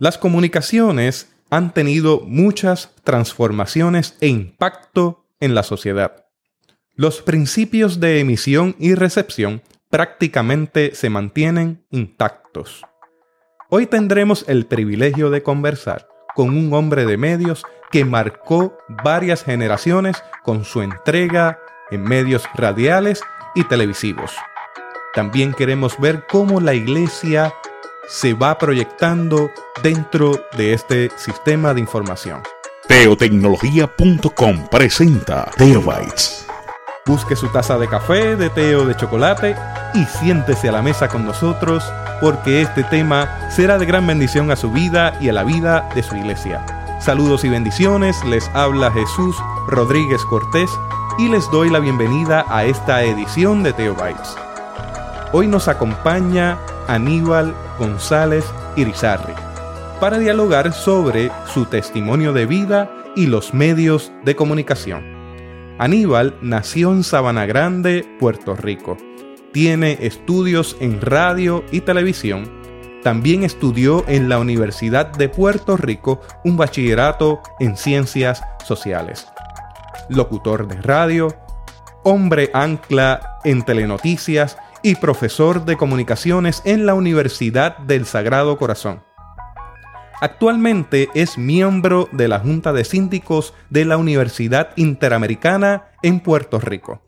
Las comunicaciones han tenido muchas transformaciones e impacto en la sociedad. Los principios de emisión y recepción prácticamente se mantienen intactos. Hoy tendremos el privilegio de conversar con un hombre de medios que marcó varias generaciones con su entrega en medios radiales y televisivos. También queremos ver cómo la iglesia se va proyectando dentro de este sistema de información. Teotecnología.com presenta Teobytes. Busque su taza de café, de té o de chocolate y siéntese a la mesa con nosotros porque este tema será de gran bendición a su vida y a la vida de su iglesia. Saludos y bendiciones, les habla Jesús Rodríguez Cortés y les doy la bienvenida a esta edición de Teobytes. Hoy nos acompaña Aníbal González Irizarri para dialogar sobre su testimonio de vida y los medios de comunicación. Aníbal nació en Sabana Grande, Puerto Rico. Tiene estudios en radio y televisión. También estudió en la Universidad de Puerto Rico un bachillerato en ciencias sociales. Locutor de radio, hombre ancla en telenoticias y profesor de comunicaciones en la Universidad del Sagrado Corazón. Actualmente es miembro de la Junta de Síndicos de la Universidad Interamericana en Puerto Rico.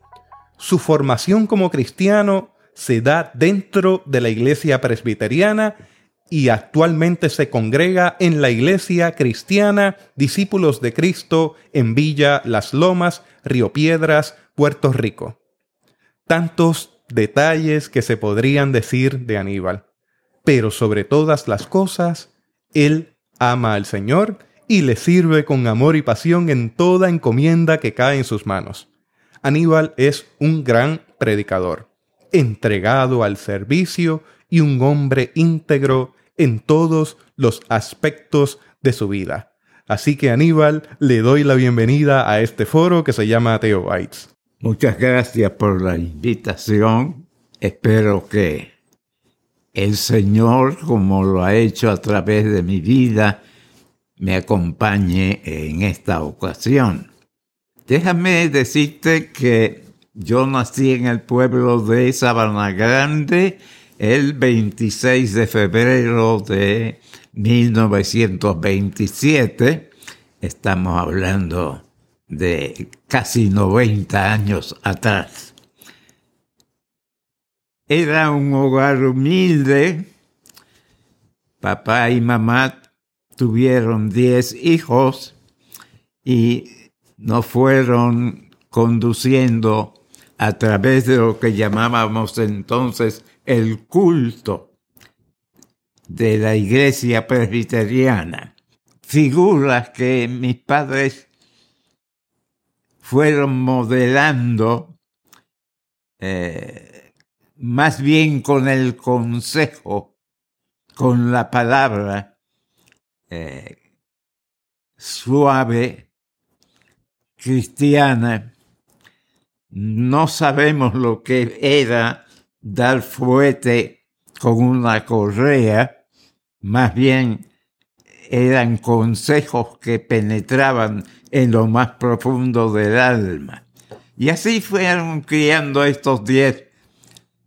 Su formación como cristiano se da dentro de la Iglesia Presbiteriana y actualmente se congrega en la Iglesia Cristiana Discípulos de Cristo en Villa Las Lomas, Río Piedras, Puerto Rico. Tantos detalles que se podrían decir de Aníbal. Pero sobre todas las cosas, él ama al Señor y le sirve con amor y pasión en toda encomienda que cae en sus manos. Aníbal es un gran predicador, entregado al servicio y un hombre íntegro en todos los aspectos de su vida. Así que Aníbal, le doy la bienvenida a este foro que se llama Bites. Muchas gracias por la invitación. Espero que el Señor, como lo ha hecho a través de mi vida, me acompañe en esta ocasión. Déjame decirte que yo nací en el pueblo de Sabana Grande el 26 de febrero de 1927. Estamos hablando de casi 90 años atrás. Era un hogar humilde. Papá y mamá tuvieron 10 hijos y nos fueron conduciendo a través de lo que llamábamos entonces el culto de la iglesia presbiteriana. Figuras que mis padres fueron modelando eh, más bien con el consejo, con la palabra eh, suave, cristiana. No sabemos lo que era dar fuerte con una correa, más bien eran consejos que penetraban en lo más profundo del alma. Y así fueron criando estos diez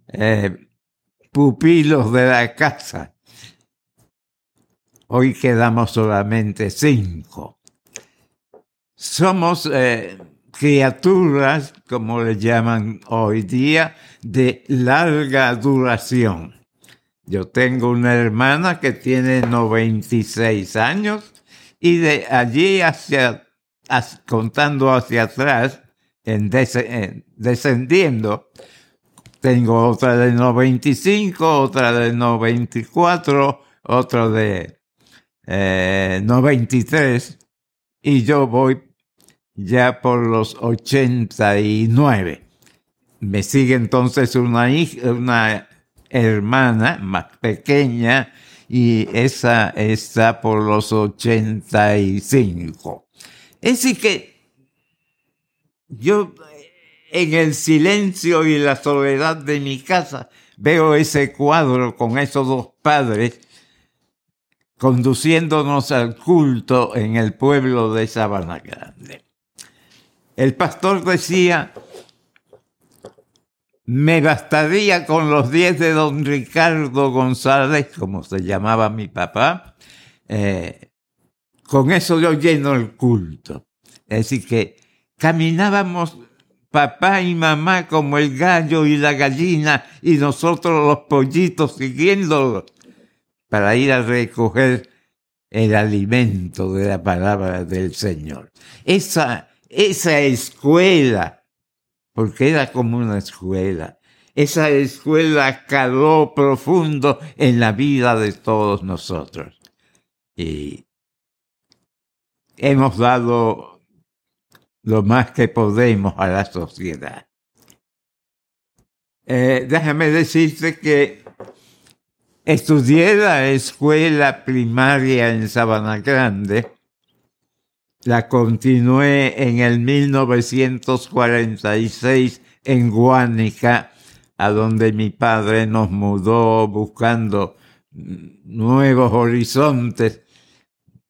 eh, pupilos de la casa. Hoy quedamos solamente cinco. Somos eh, criaturas, como le llaman hoy día, de larga duración. Yo tengo una hermana que tiene 96 años y de allí hacia contando hacia atrás, en, descendiendo, tengo otra de 95, otra de 94, otra de 93 eh, y yo voy ya por los 89. Me sigue entonces una, una hermana más pequeña y esa está por los 85. Es decir, que yo en el silencio y la soledad de mi casa veo ese cuadro con esos dos padres conduciéndonos al culto en el pueblo de Sabana Grande. El pastor decía, me bastaría con los diez de don Ricardo González, como se llamaba mi papá, eh, con eso yo lleno el culto. Es decir, que caminábamos papá y mamá como el gallo y la gallina y nosotros los pollitos siguiéndolo para ir a recoger el alimento de la palabra del Señor. Esa, esa escuela, porque era como una escuela, esa escuela caló profundo en la vida de todos nosotros. Y hemos dado lo más que podemos a la sociedad. Eh, déjame decirte que estudié la escuela primaria en Sabana Grande, la continué en el 1946 en Guánica, a donde mi padre nos mudó buscando nuevos horizontes,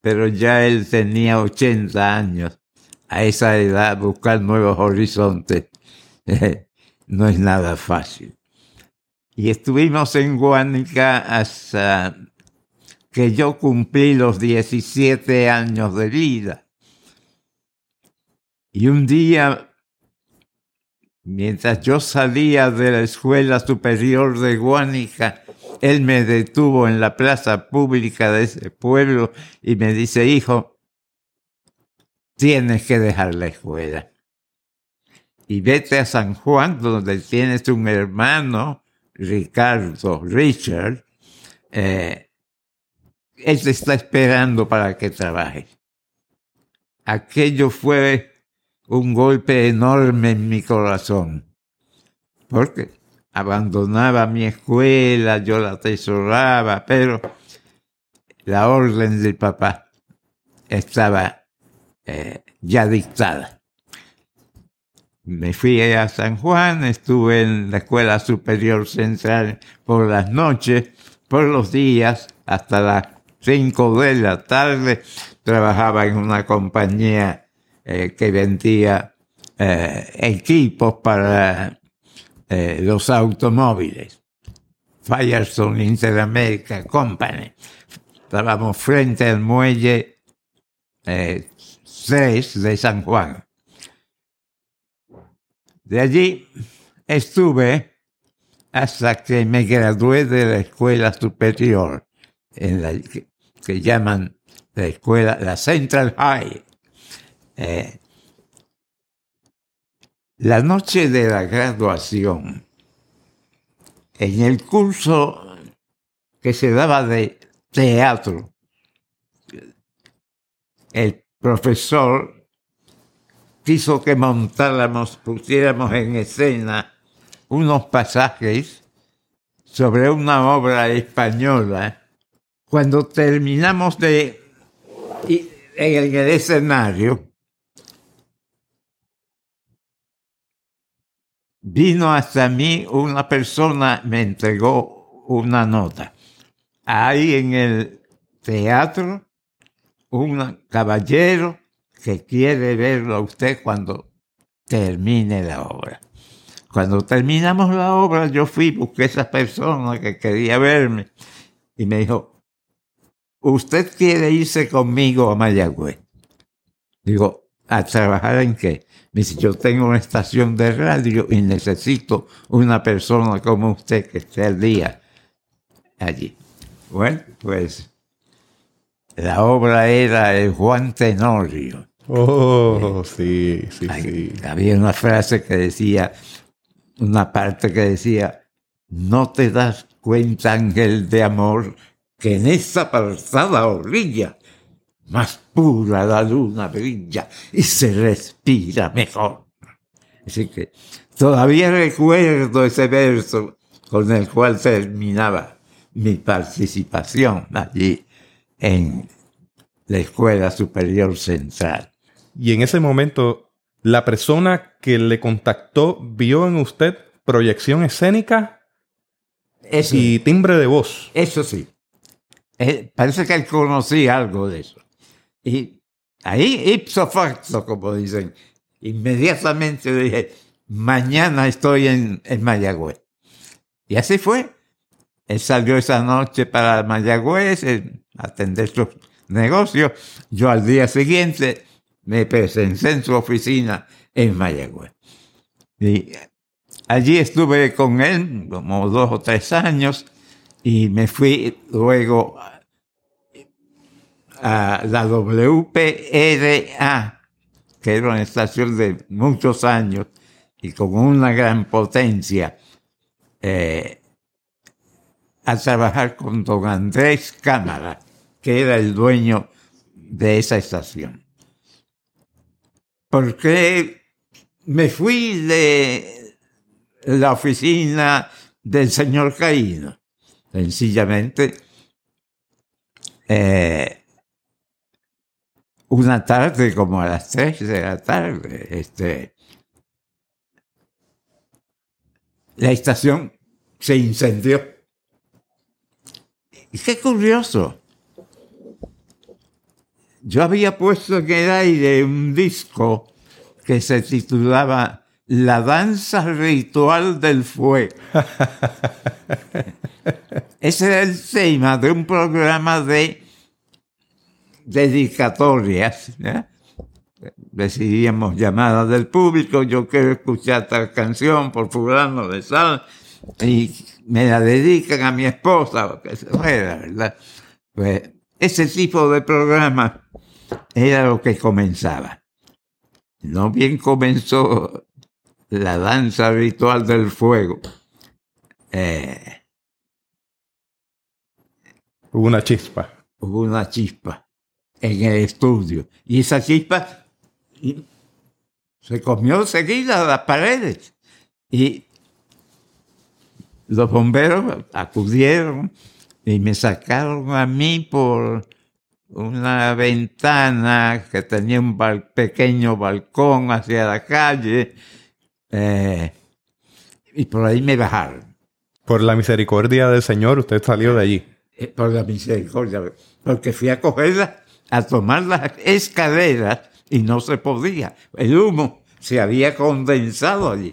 pero ya él tenía 80 años a esa edad buscar nuevos horizontes no es nada fácil. Y estuvimos en Guánica hasta que yo cumplí los 17 años de vida. Y un día, mientras yo salía de la escuela superior de Guánica, él me detuvo en la plaza pública de ese pueblo y me dice, hijo, tienes que dejar la escuela. Y vete a San Juan, donde tienes un hermano, Ricardo, Richard. Eh, él te está esperando para que trabajes. Aquello fue un golpe enorme en mi corazón, porque abandonaba mi escuela, yo la atesoraba, pero la orden del papá estaba eh, ya dictada. Me fui a San Juan, estuve en la Escuela Superior Central por las noches, por los días, hasta las 5 de la tarde. Trabajaba en una compañía eh, que vendía eh, equipos para los automóviles. Firestone Interamerica Company. Estábamos frente al muelle 6 de San Juan. De allí estuve hasta que me gradué de la escuela superior, que, llaman la escuela, la Central High. Eh, la noche de la graduación, en el curso que se daba de teatro, el profesor quiso que montáramos, pusiéramos en escena unos pasajes sobre una obra española. Cuando terminamos de en el escenario, vino hasta mí una persona, me entregó una nota. Ahí en el teatro un caballero que quiere verlo a usted cuando termine la obra. Cuando terminamos la obra, yo fui, busqué a esa persona que quería verme y me dijo, ¿usted quiere irse conmigo a Mayagüez? Digo, ¿a trabajar en qué? Dice, yo tengo una estación de radio y necesito una persona como usted que esté al día allí. Bueno, pues la obra era el Juan Tenorio. Oh, sí, sí, sí. Había una frase que decía, una parte que decía, no te das cuenta, ángel de amor, que en esa apartada orilla más pura la luna brilla y se respira mejor. Así que todavía recuerdo ese verso con el cual terminaba mi participación allí en la Escuela Superior Central. Y en ese momento, la persona que le contactó vio en usted proyección escénica y timbre de voz. Eso sí. Eh, parece que él conocía algo de eso. Y ahí, ipso facto, como dicen, inmediatamente dije, mañana estoy en, en Mayagüez. Y así fue. Él salió esa noche para Mayagüez a atender sus negocios. Yo al día siguiente me presenté en su oficina en Mayagüez. Y allí estuve con él como dos o tres años y me fui luego a la WPRA, que era una estación de muchos años y con una gran potencia, eh, a trabajar con don Andrés Cámara, que era el dueño de esa estación. Porque me fui de la oficina del señor Caíno. Sencillamente, eh, una tarde, como a las tres de la tarde, este, la estación se incendió. Y qué curioso. Yo había puesto en el aire un disco que se titulaba La danza ritual del fuego. Ese era el tema de un programa de dedicatorias. Recibíamos llamadas del público, yo quiero escuchar tal canción por fulano de sal, y me la dedican a mi esposa, o que fuera, ¿verdad? Pues ese tipo de programa era lo que comenzaba. No bien comenzó la danza ritual del fuego. Eh, hubo una chispa. Hubo una chispa en el estudio. Y esa chispa se comió seguida las paredes. Y los bomberos acudieron y me sacaron a mí por una ventana que tenía un pequeño balcón hacia la calle eh, y por ahí me bajaron. Por la misericordia del Señor, usted salió de allí. Eh, por la misericordia, porque fui a cogerla, a tomar las escaleras y no se podía. El humo se había condensado allí.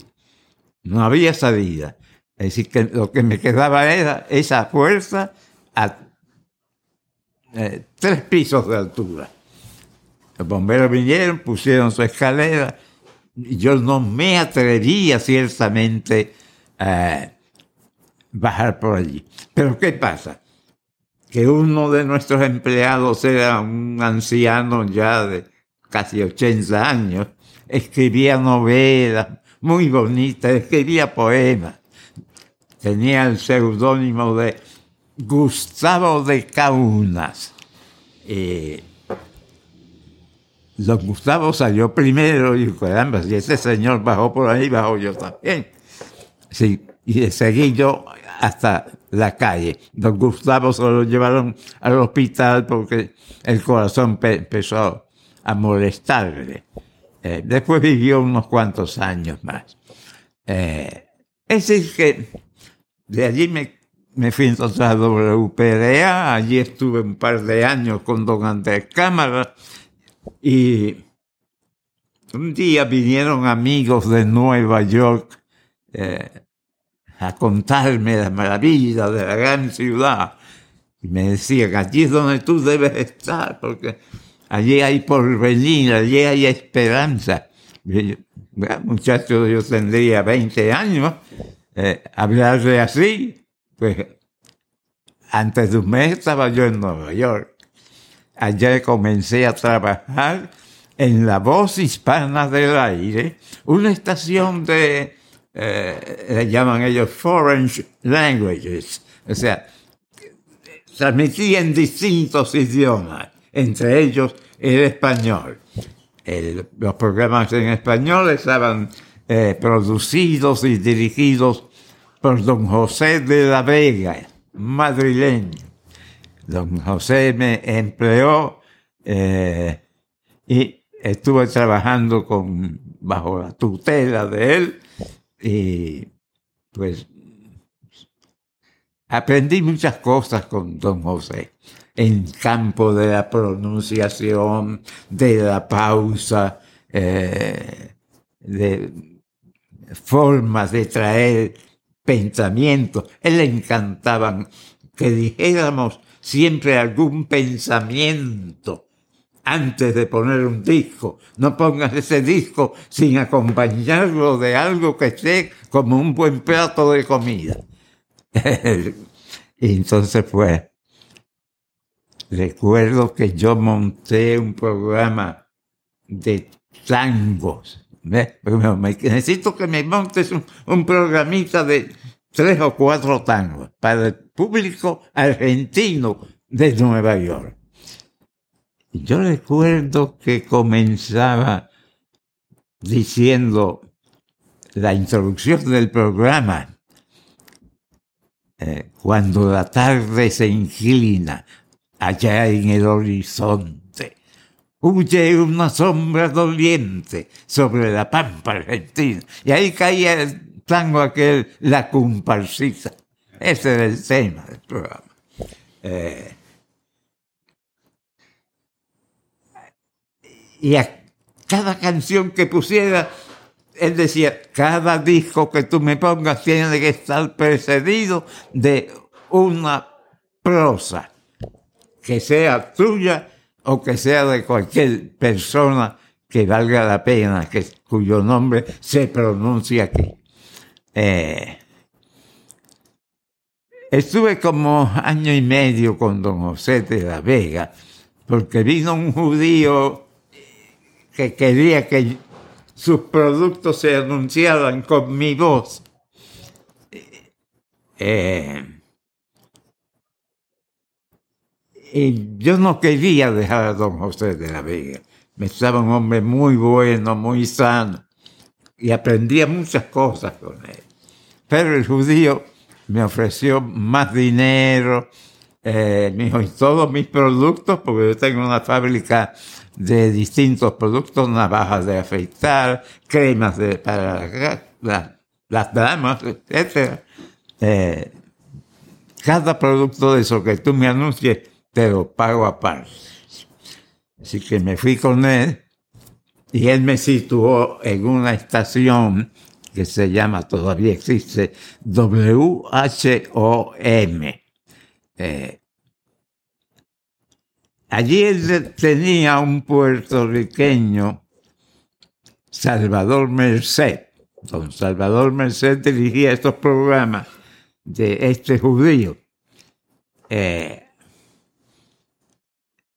No había salida. Es decir, que lo que me quedaba era esa fuerza a eh, tres pisos de altura. Los bomberos vinieron, pusieron su escalera. Y yo no me atrevía ciertamente a bajar por allí. Pero ¿qué pasa? Que uno de nuestros empleados era un anciano ya de casi 80 años, escribía novelas muy bonitas, escribía poemas. Tenía el seudónimo de Gustavo de Kaunas. Eh, don Gustavo salió primero y caramba, si ese señor bajó por ahí, bajó yo también. Sí, y seguí yo hasta la calle. Don Gustavo se lo llevaron al hospital porque el corazón empezó a molestarle. Eh, después vivió unos cuantos años más. Eh, es decir, que de allí me me fui entonces a WPRA, allí estuve un par de años con don Andrés Cámara y un día vinieron amigos de Nueva York eh, a contarme la maravilla de la gran ciudad y me decían, allí es donde tú debes estar porque allí hay porvenir, allí hay esperanza. muchacho, yo tendría 20 años, eh, hablarle así, pues antes de un mes estaba yo en Nueva York. Allá comencé a trabajar en La Voz Hispana del Aire, una estación de, eh, le llaman ellos Foreign Languages, o sea, transmitía en distintos idiomas, entre ellos el español. los programas en español estaban eh, producidos y dirigidos por don José de la Vega, madrileño. Don José me empleó eh, y estuve trabajando con, bajo la tutela de él y pues aprendí muchas cosas con don José en campo de la pronunciación, de la pausa, eh, de formas de traer pensamientos. Él le encantaban que dijéramos siempre algún pensamiento antes de poner un disco. No pongas ese disco sin acompañarlo de algo que esté como un buen plato de comida. entonces pues, recuerdo que yo monté un programa de tangos. Necesito que me montes un, un programita de tres o cuatro tangos para el público argentino de Nueva York. Yo recuerdo que comenzaba diciendo la introducción del programa, eh, cuando la tarde se inclina allá en el horizonte, huye una sombra doliente sobre la pampa argentina. Y ahí caía el tango aquel, la comparsita. Ese era el tema del programa. Eh, y a cada canción que pusiera, él decía, cada disco que tú me pongas tiene que estar precedido de una prosa, que sea tuya o que sea de cualquier persona que valga la pena, que, cuyo nombre se pronuncia aquí. Eh, estuve como año y medio con don José de la Vega, porque vino un judío que quería que sus productos se anunciaran con mi voz. Eh, y yo no quería dejar a don José de la Vega. Me estaba un hombre muy bueno, muy sano, y aprendía muchas cosas con él. Pero el judío me ofreció más dinero, eh, me dijo, y todos mis productos, porque yo tengo una fábrica de distintos productos, navajas de afeitar, cremas de, para las damas, etc. Eh, cada producto de eso que tú me anuncies, te lo pago aparte. Así que me fui con él y él me situó en una estación que se llama, todavía existe, WHOM. Eh, Allí él tenía un puertorriqueño, Salvador Merced. Don Salvador Merced dirigía estos programas de este judío. Eh,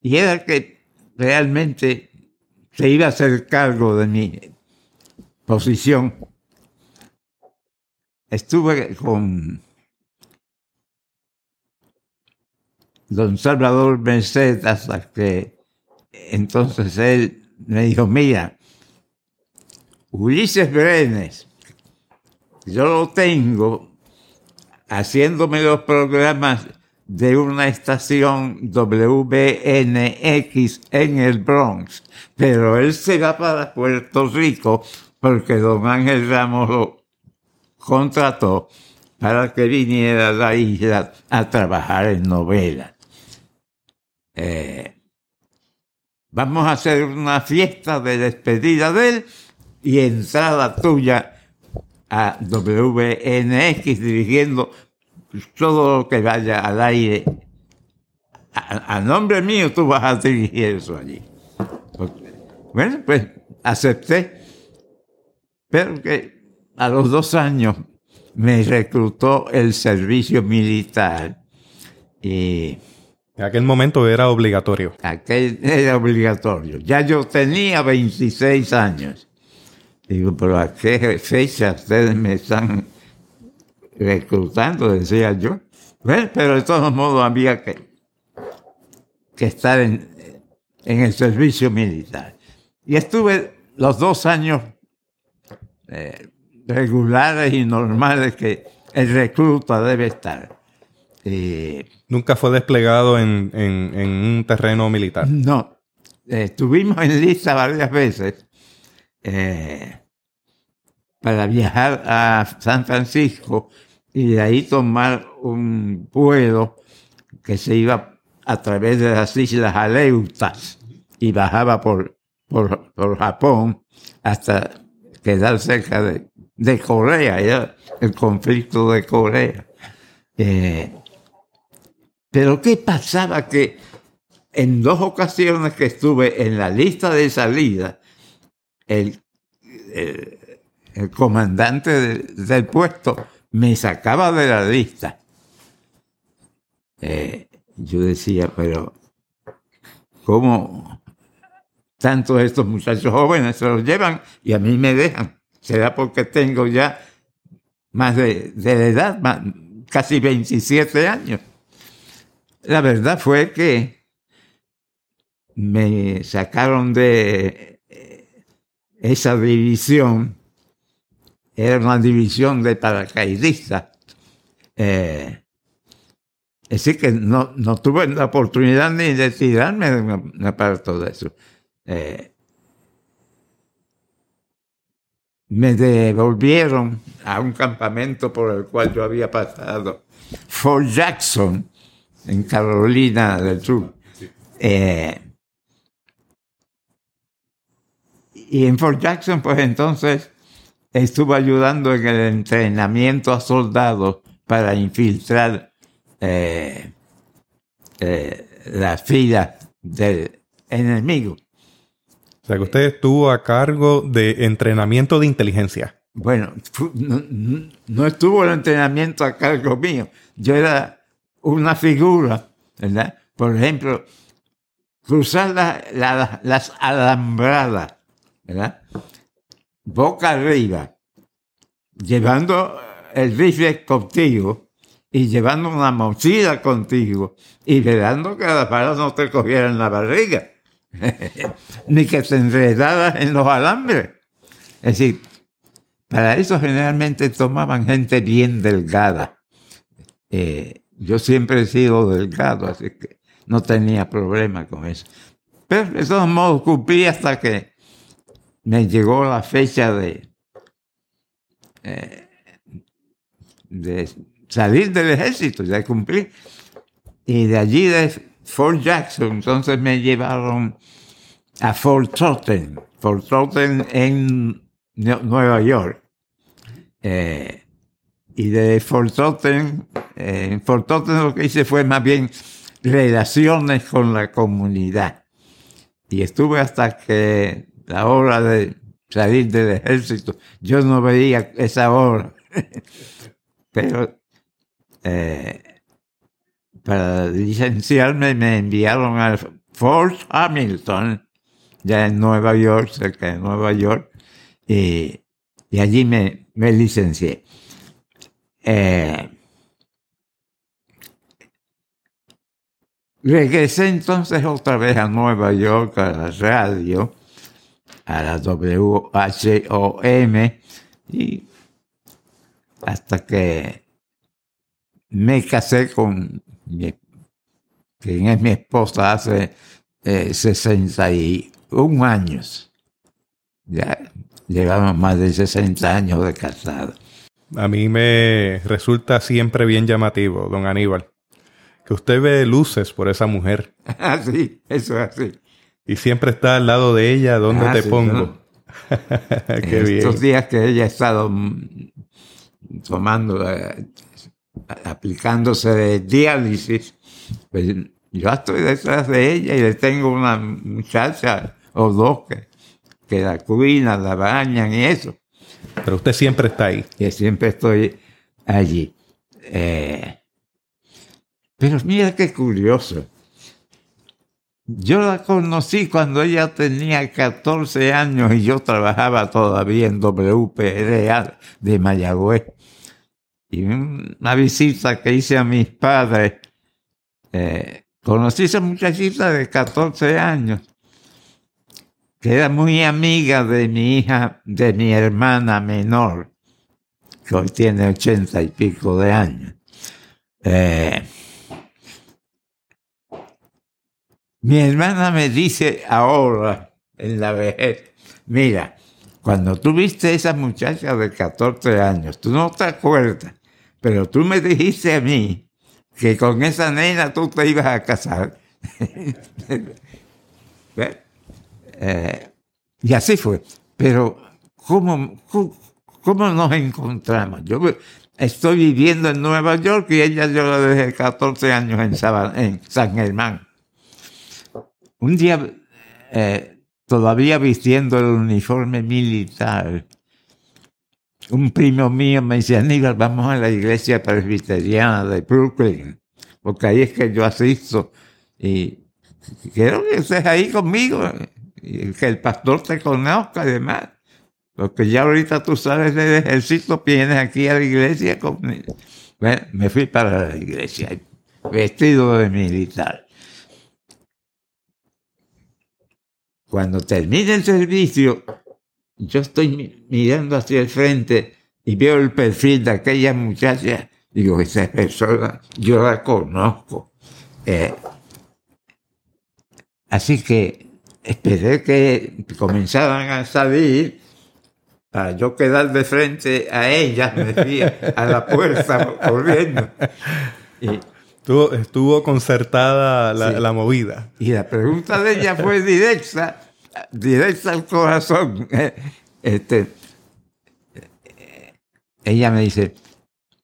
y era que realmente se iba a hacer cargo de mi posición. Estuve con don Salvador Merced hasta que entonces él me dijo, mira, Ulises Brenes, yo lo tengo haciéndome los programas de una estación WBNX en el Bronx, pero él se va para Puerto Rico porque don Ángel Ramos lo contrató para que viniera a la isla a trabajar en novelas. Eh, vamos a hacer una fiesta de despedida de él y entrada tuya a WNX dirigiendo todo lo que vaya al aire. A, nombre mío tú vas a dirigir eso allí. Bueno, pues acepté, pero que a los dos años me reclutó el servicio militar y en aquel momento era obligatorio. Aquel era obligatorio. Ya yo tenía 26 años. Digo, pero ¿a qué fecha ustedes me están reclutando? Decía yo. Bueno, pero de todos modos había que, que estar en, el servicio militar. Y estuve los dos años eh, regulares y normales que el recluta debe estar. Eh, Nunca fue desplegado en, un terreno militar. No. estuvimos en lista varias veces eh, para viajar a San Francisco y de ahí tomar un vuelo que se iba a través de las islas Aleutas y bajaba por, por, por Japón hasta quedar cerca de, de Corea, ya, el conflicto de Corea. Eh, pero ¿qué pasaba? Que en dos ocasiones que estuve en la lista de salida, el, el, comandante del puesto me sacaba de la lista. Eh, yo decía, pero ¿cómo tantos estos muchachos jóvenes se los llevan y a mí me dejan? ¿Será porque tengo ya más de, de edad, casi 27 años? La verdad fue que me sacaron de eh, esa división, era una división de paracaidistas. Eh, que no, tuve la oportunidad ni de tirarme de una, parte de eso. Eh, me devolvieron a un campamento por el cual yo había pasado, Fort Jackson, en Carolina del Sur. Eh, y en Fort Jackson, pues entonces estuve ayudando en el entrenamiento a soldados para infiltrar eh, eh, las filas del enemigo. O sea, que usted estuvo a cargo de entrenamiento de inteligencia. Bueno, no estuvo el entrenamiento a cargo mío. Yo era una figura, ¿verdad? Por ejemplo, cruzar las alambradas, ¿verdad? Boca arriba, llevando el rifle contigo y llevando una mochila contigo y velando que las balas no te cogieran la barriga, ni que te enredaras en los alambres. Es decir, para eso generalmente tomaban gente bien delgada. Eh, yo siempre he sido delgado, así que no tenía problema con eso. Pero de todos modos cumplí hasta que me llegó la fecha de, eh, de salir del ejército, ya cumplí. Y de allí de Fort Jackson, entonces me llevaron a Fort Totten, Fort Totten en Nueva York. Eh, y de Fort Totten, eh, en Fort Totten lo que hice fue más bien relaciones con la comunidad. Y estuve hasta que la hora de salir del ejército, yo no veía esa hora. Pero eh, para licenciarme me enviaron al Fort Hamilton, ya en Nueva York, cerca de Nueva York, y, y allí me, me licencié. Eh, regresé entonces otra vez a Nueva York, a la radio, a la WHOM, y hasta que me casé con quien es mi esposa hace eh, 61 años. Ya llevamos más de 60 años de casado. A mí me resulta siempre bien llamativo, don Aníbal, que usted ve luces por esa mujer. Ah, sí, eso es así. Y siempre está al lado de ella, ¿dónde ah, te pongo? Qué bien. Estos días que ella ha estado tomando, eh, aplicándose de diálisis, pues yo estoy detrás de ella y le tengo una muchacha o dos que, que la cuidan, la bañan y eso. Pero usted siempre está ahí. Y siempre estoy allí. Eh, pero mira qué curioso. Yo la conocí cuando ella tenía 14 años y yo trabajaba todavía en WPRA de Mayagüez. Y una visita que hice a mis padres, eh, conocí a esa muchachita de 14 años era muy amiga de mi hija, de mi hermana menor, que hoy tiene ochenta y pico de años. Eh, mi hermana me dice ahora, en la vejez, mira, cuando tú viste a esa muchacha de 14 años, tú no te acuerdas, pero tú me dijiste a mí que con esa nena tú te ibas a casar. Eh, y así fue. Pero, ¿cómo, ¿cómo, nos encontramos? Yo estoy viviendo en Nueva York y ella yo la dejé 14 años en, San Germán. Un día, eh, todavía vistiendo el uniforme militar, un primo mío me dice, Aníbal, vamos a la iglesia presbiteriana de Brooklyn, porque ahí es que yo asisto y quiero que estés ahí conmigo que el pastor te conozca además. Porque ya ahorita tú sabes del ejército, vienes aquí a la iglesia conmigo. Bueno, me fui para la iglesia, vestido de militar. Cuando termine el servicio, yo estoy mirando hacia el frente y veo el perfil de aquella muchacha. Digo, esa persona, yo la conozco. Eh, así que esperé que comenzaran a salir para yo quedar de frente a ella, me fui a la puerta corriendo. Y, estuvo, estuvo concertada la, la movida. Y la pregunta de ella fue directa directa al corazón. Este, ella me dice,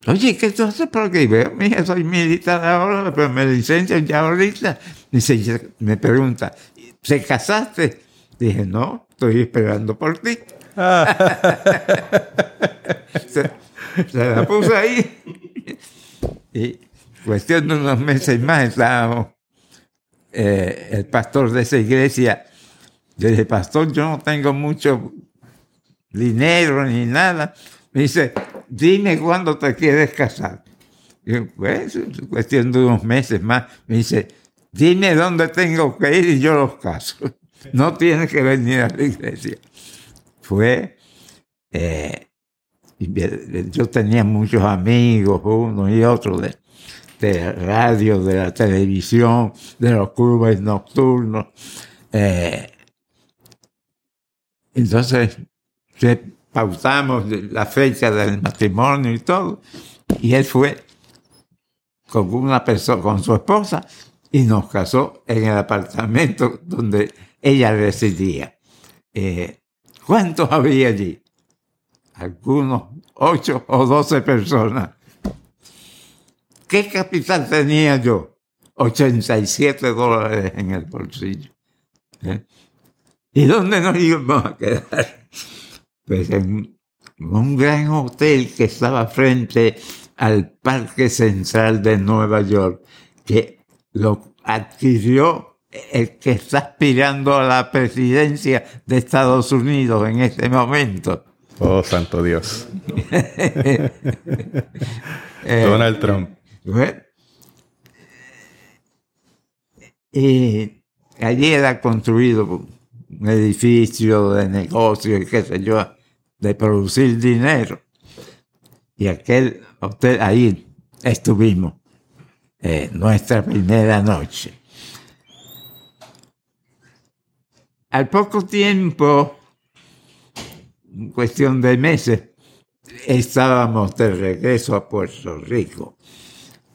oye, ¿qué tú haces por aquí? Veo, mija, soy militar ahora, pero me licencia ya ahorita. Dice, me pregunta, ¿se casaste? Dije, no, estoy esperando por ti. se, la puse ahí. y cuestión de unos meses más estábamos, eh, el pastor de esa iglesia yo dije, pastor, yo no tengo mucho dinero ni nada. Me dice, dime cuándo te quieres casar. Y yo, pues, cuestión de unos meses más. Me dice, dime dónde tengo que ir y yo los caso. No tienes que venir a la iglesia. Fue, eh, yo tenía muchos amigos, uno y otro de, de radio, de la televisión, de los clubes nocturnos. Eh, entonces, pautamos la fecha del matrimonio y todo. Y él fue con una persona, con su esposa, y nos casó en el apartamento donde ella residía. Eh, ¿Cuántos había allí? Algunos ocho o doce personas. ¿Qué capital tenía yo? 87 dólares en el bolsillo. ¿Eh? ¿Y dónde nos íbamos a quedar? Pues en un gran hotel que estaba frente al Parque Central de Nueva York, que lo adquirió el que está aspirando a la presidencia de Estados Unidos en este momento. Oh, santo Dios. Eh, Donald Trump. y allí era construido un edificio de negocio y qué sé yo, de producir dinero. Y aquel hotel, ahí estuvimos, eh, nuestra primera noche. Al poco tiempo, cuestión de meses, estábamos de regreso a Puerto Rico,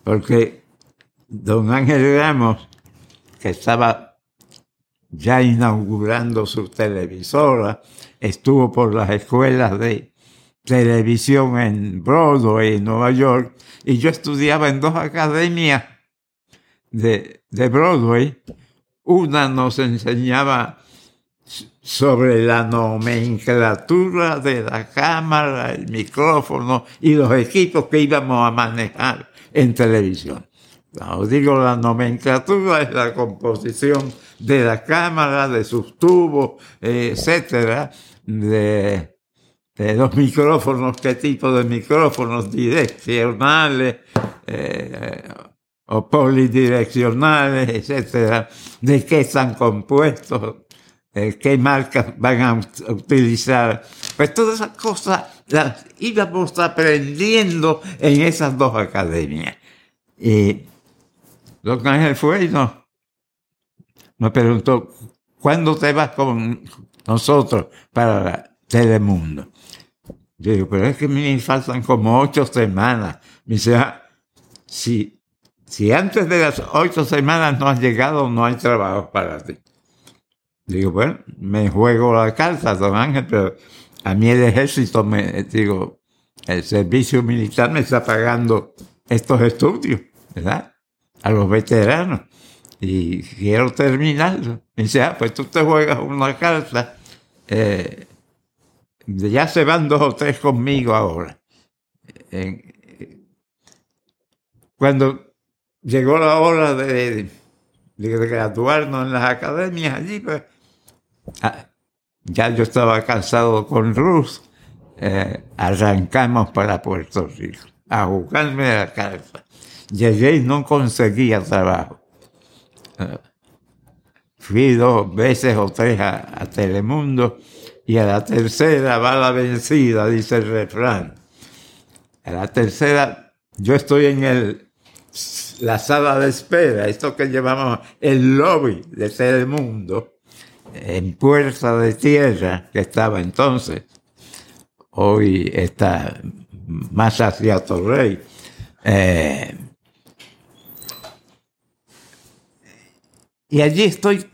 porque don Ángel Ramos, que estaba ya inaugurando su televisora, estuvo por las escuelas de televisión en Broadway, en Nueva York, y yo estudiaba en dos academias de, de Broadway. Una nos enseñaba sobre la nomenclatura de la cámara, el micrófono y los equipos que íbamos a manejar en televisión. Cuando digo la nomenclatura es la composición de la cámara, de sus tubos, etcétera, de, los micrófonos, qué tipo de micrófonos direccionales eh, o polidireccionales, etcétera, de qué están compuestos, eh, qué marcas van a utilizar. Pues todas esas cosas las íbamos aprendiendo en esas dos academias. Y Don Ángel fue y no, me preguntó, ¿cuándo te vas con nosotros para Telemundo? Yo digo, pero es que me faltan como ocho semanas. Me dice, ah, si, si antes de las ocho semanas no has llegado, no hay trabajo para ti. Digo, bueno, me juego la carta, don Ángel, pero a mí el ejército me, digo, el servicio militar me está pagando estos estudios, ¿verdad? A los veteranos. Y quiero terminarlo. Me dice, ah, pues tú te juegas una carta. Eh, ya se van dos o tres conmigo ahora. cuando llegó la hora de, graduarnos en las academias allí, pues ah, ya yo estaba casado con Ruth. Eh, arrancamos para Puerto Rico a jugarme la carta. Llegué y no conseguía trabajo. Eh, fui dos veces o tres a, Telemundo y a la tercera va la vencida, dice el refrán. A la tercera, yo estoy en el, la sala de espera, esto que llamamos el lobby de Telemundo, en Puerta de Tierra, que estaba entonces. Hoy está más hacia Torrey. Eh, y allí estoy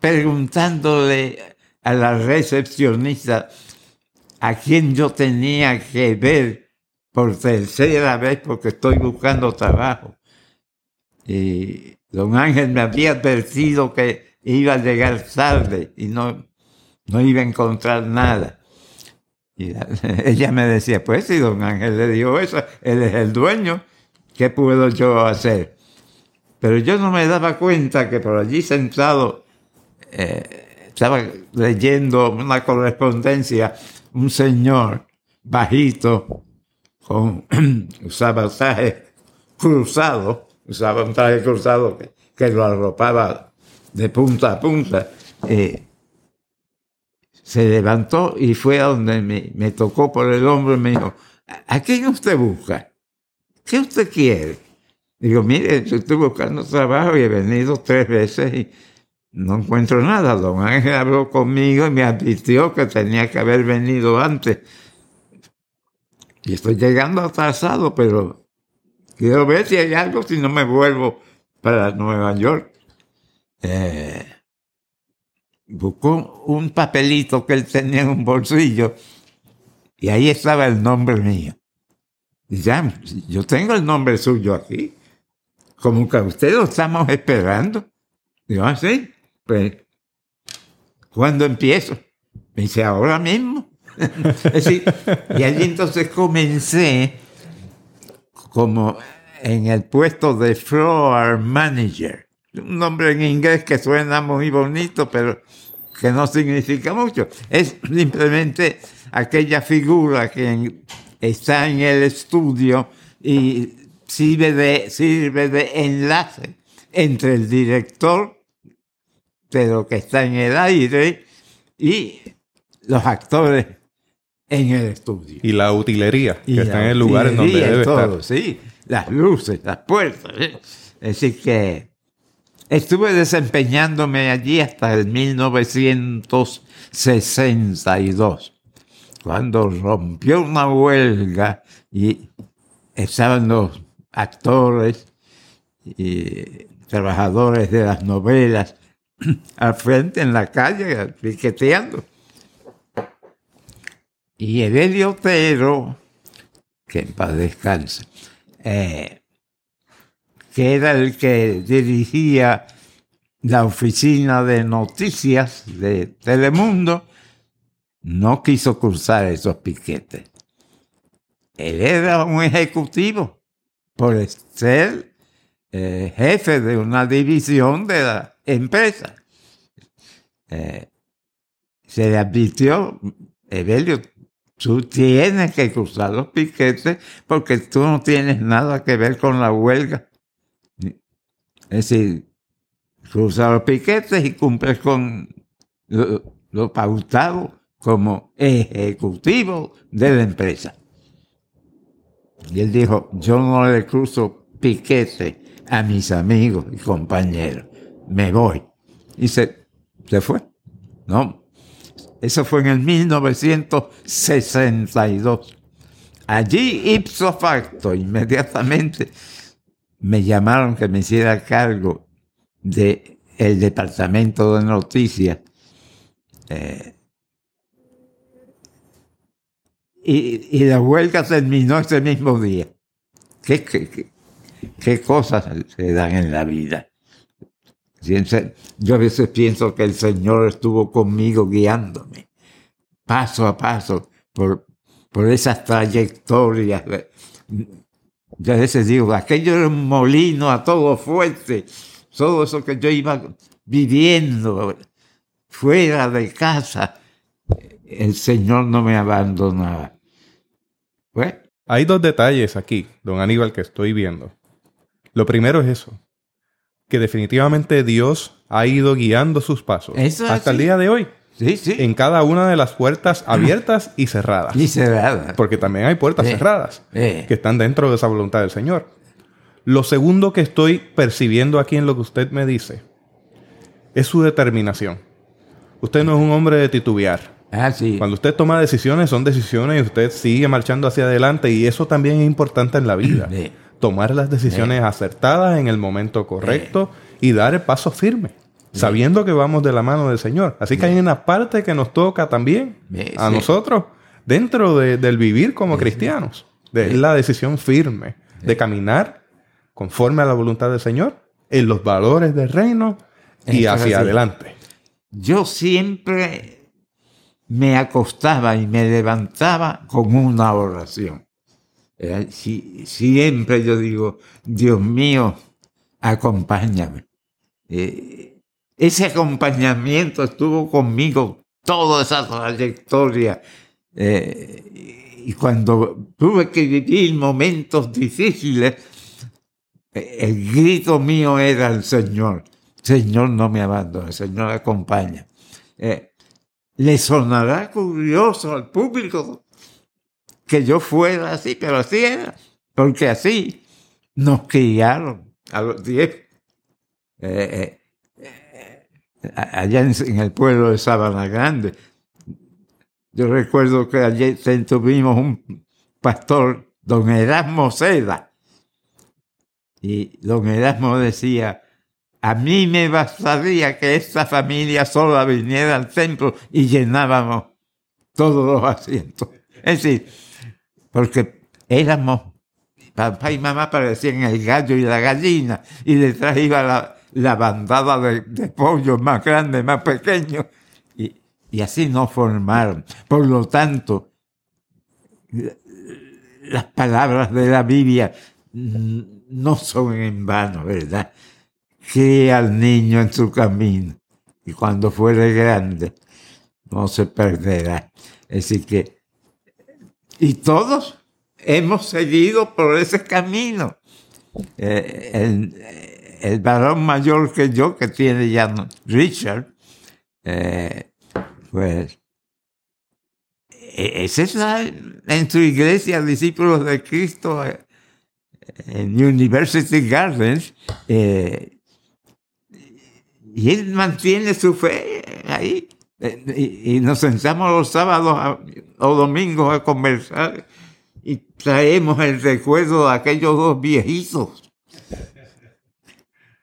preguntándole a la recepcionista a quien yo tenía que ver por tercera vez porque estoy buscando trabajo. Y don Ángel me había advertido que iba a llegar tarde y no, no iba a encontrar nada. Y ella me decía, pues si don Ángel le dijo eso, él es el dueño, ¿qué puedo yo hacer? Pero yo no me daba cuenta que por allí sentado eh, estaba leyendo una correspondencia, un señor bajito, con, usaba traje cruzado, usaba un traje cruzado que, que lo arropaba de punta a punta. Eh, se levantó y fue a donde me, tocó por el hombro y me dijo, ¿a quién usted busca? ¿Qué usted quiere? Digo, mire, yo estoy buscando trabajo y he venido tres veces y no encuentro nada. Don Ángel habló conmigo y me advirtió que tenía que haber venido antes. Y estoy llegando atrasado, pero quiero ver si hay algo si no me vuelvo para Nueva York. Eh, buscó un papelito que él tenía en un bolsillo y ahí estaba el nombre mío. Ya, yo tengo el nombre suyo aquí. Como que usted lo estamos esperando. Digo, ah, sí, pues, ¿cuándo empiezo? Me dice, ahora mismo. y allí entonces comencé como en el puesto de floor manager. Un nombre en inglés que suena muy bonito, pero que no significa mucho. Es simplemente aquella figura que está en el estudio y sirve de, sirve de enlace entre el director de lo que está en el aire y los actores en el estudio. Y la utilería, que está en el lugar en donde debe estar. Sí, las luces, las puertas. ¿eh? Es decir, que Estuve desempeñándome allí hasta el 1962, cuando rompió una huelga y estaban los actores y trabajadores de las novelas al frente en la calle, piqueteando. Y el Otero, que en paz descanse, eh, que era el que dirigía la oficina de noticias de Telemundo, no quiso cruzar esos piquetes. Él era un ejecutivo por ser eh, jefe de una división de la empresa. Eh, se le advirtió, Evelio, tú tienes que cruzar los piquetes porque tú no tienes nada que ver con la huelga. Es decir, cruzar los piquetes y cumples con lo, pautado como ejecutivo de la empresa. Y él dijo, yo no le cruzo piquete a mis amigos y compañeros, me voy. Y se, se fue. No, Eso fue en el 1962. Allí, ipso facto, inmediatamente me llamaron que me hiciera cargo de el departamento de noticias. Eh, y, la huelga terminó ese mismo día. ¿Qué, qué, cosas se dan en la vida? Yo a veces pienso que el Señor estuvo conmigo guiándome, paso a paso, por, por esas trayectorias. Yo a veces digo, aquello era un molino a todo fuerte, todo eso que yo iba viviendo fuera de casa, el Señor no me abandonaba. Pues, Hay dos detalles aquí, don Aníbal, que estoy viendo. Lo primero es eso, que definitivamente Dios ha ido guiando sus pasos hasta el día de hoy. Sí, sí. En cada una de las puertas abiertas y cerradas. Y cerradas. Porque también hay puertas cerradas que están dentro de esa voluntad del Señor. Lo segundo que estoy percibiendo aquí en lo que usted me dice es su determinación. Usted no es un hombre de titubear. Ah, sí. Cuando usted toma decisiones, son decisiones y usted sigue marchando hacia adelante y eso también es importante en la vida. Tomar las decisiones acertadas en el momento correcto y dar el paso firme, sabiendo que vamos de la mano del Señor. Así que hay una parte que nos toca también a nosotros dentro del vivir como cristianos. De la decisión firme de caminar conforme a la voluntad del Señor en los valores del reino y hacia adelante. Yo siempre me acostaba y me levantaba con una oración. Eh, siempre yo digo, Dios mío, acompáñame. Eh, ese acompañamiento estuvo conmigo toda esa trayectoria. Eh, y cuando tuve que vivir momentos difíciles, el grito mío era el Señor. Señor, no me abandone, Señor, acompaña. le sonará curioso al público que yo fuera así, pero así era, porque así nos criaron a los diez. Eh, eh, allá en, el pueblo de Sabana Grande. Yo recuerdo que allí tuvimos un pastor, don Erasmo Seda, y don Erasmo decía, a mí me bastaría que esta familia sola viniera al templo y llenábamos todos los asientos. Es decir, porque éramos, papá y mamá parecían el gallo y la gallina, y detrás iba la, bandada de, pollos más grandes, más pequeños, y, y así nos formaron. Por lo tanto, las palabras de la Biblia no son en vano, ¿verdad? Que al niño en su camino y cuando fuere grande no se perderá. Decir que y todos hemos seguido por ese camino. Eh, el, varón mayor que yo, que tiene ya Richard, eh, pues e, ese está en su iglesia, discípulos de Cristo, eh, en University Gardens, y él mantiene su fe ahí. Y, nos sentamos los sábados o domingos a conversar y traemos el recuerdo de aquellos dos viejitos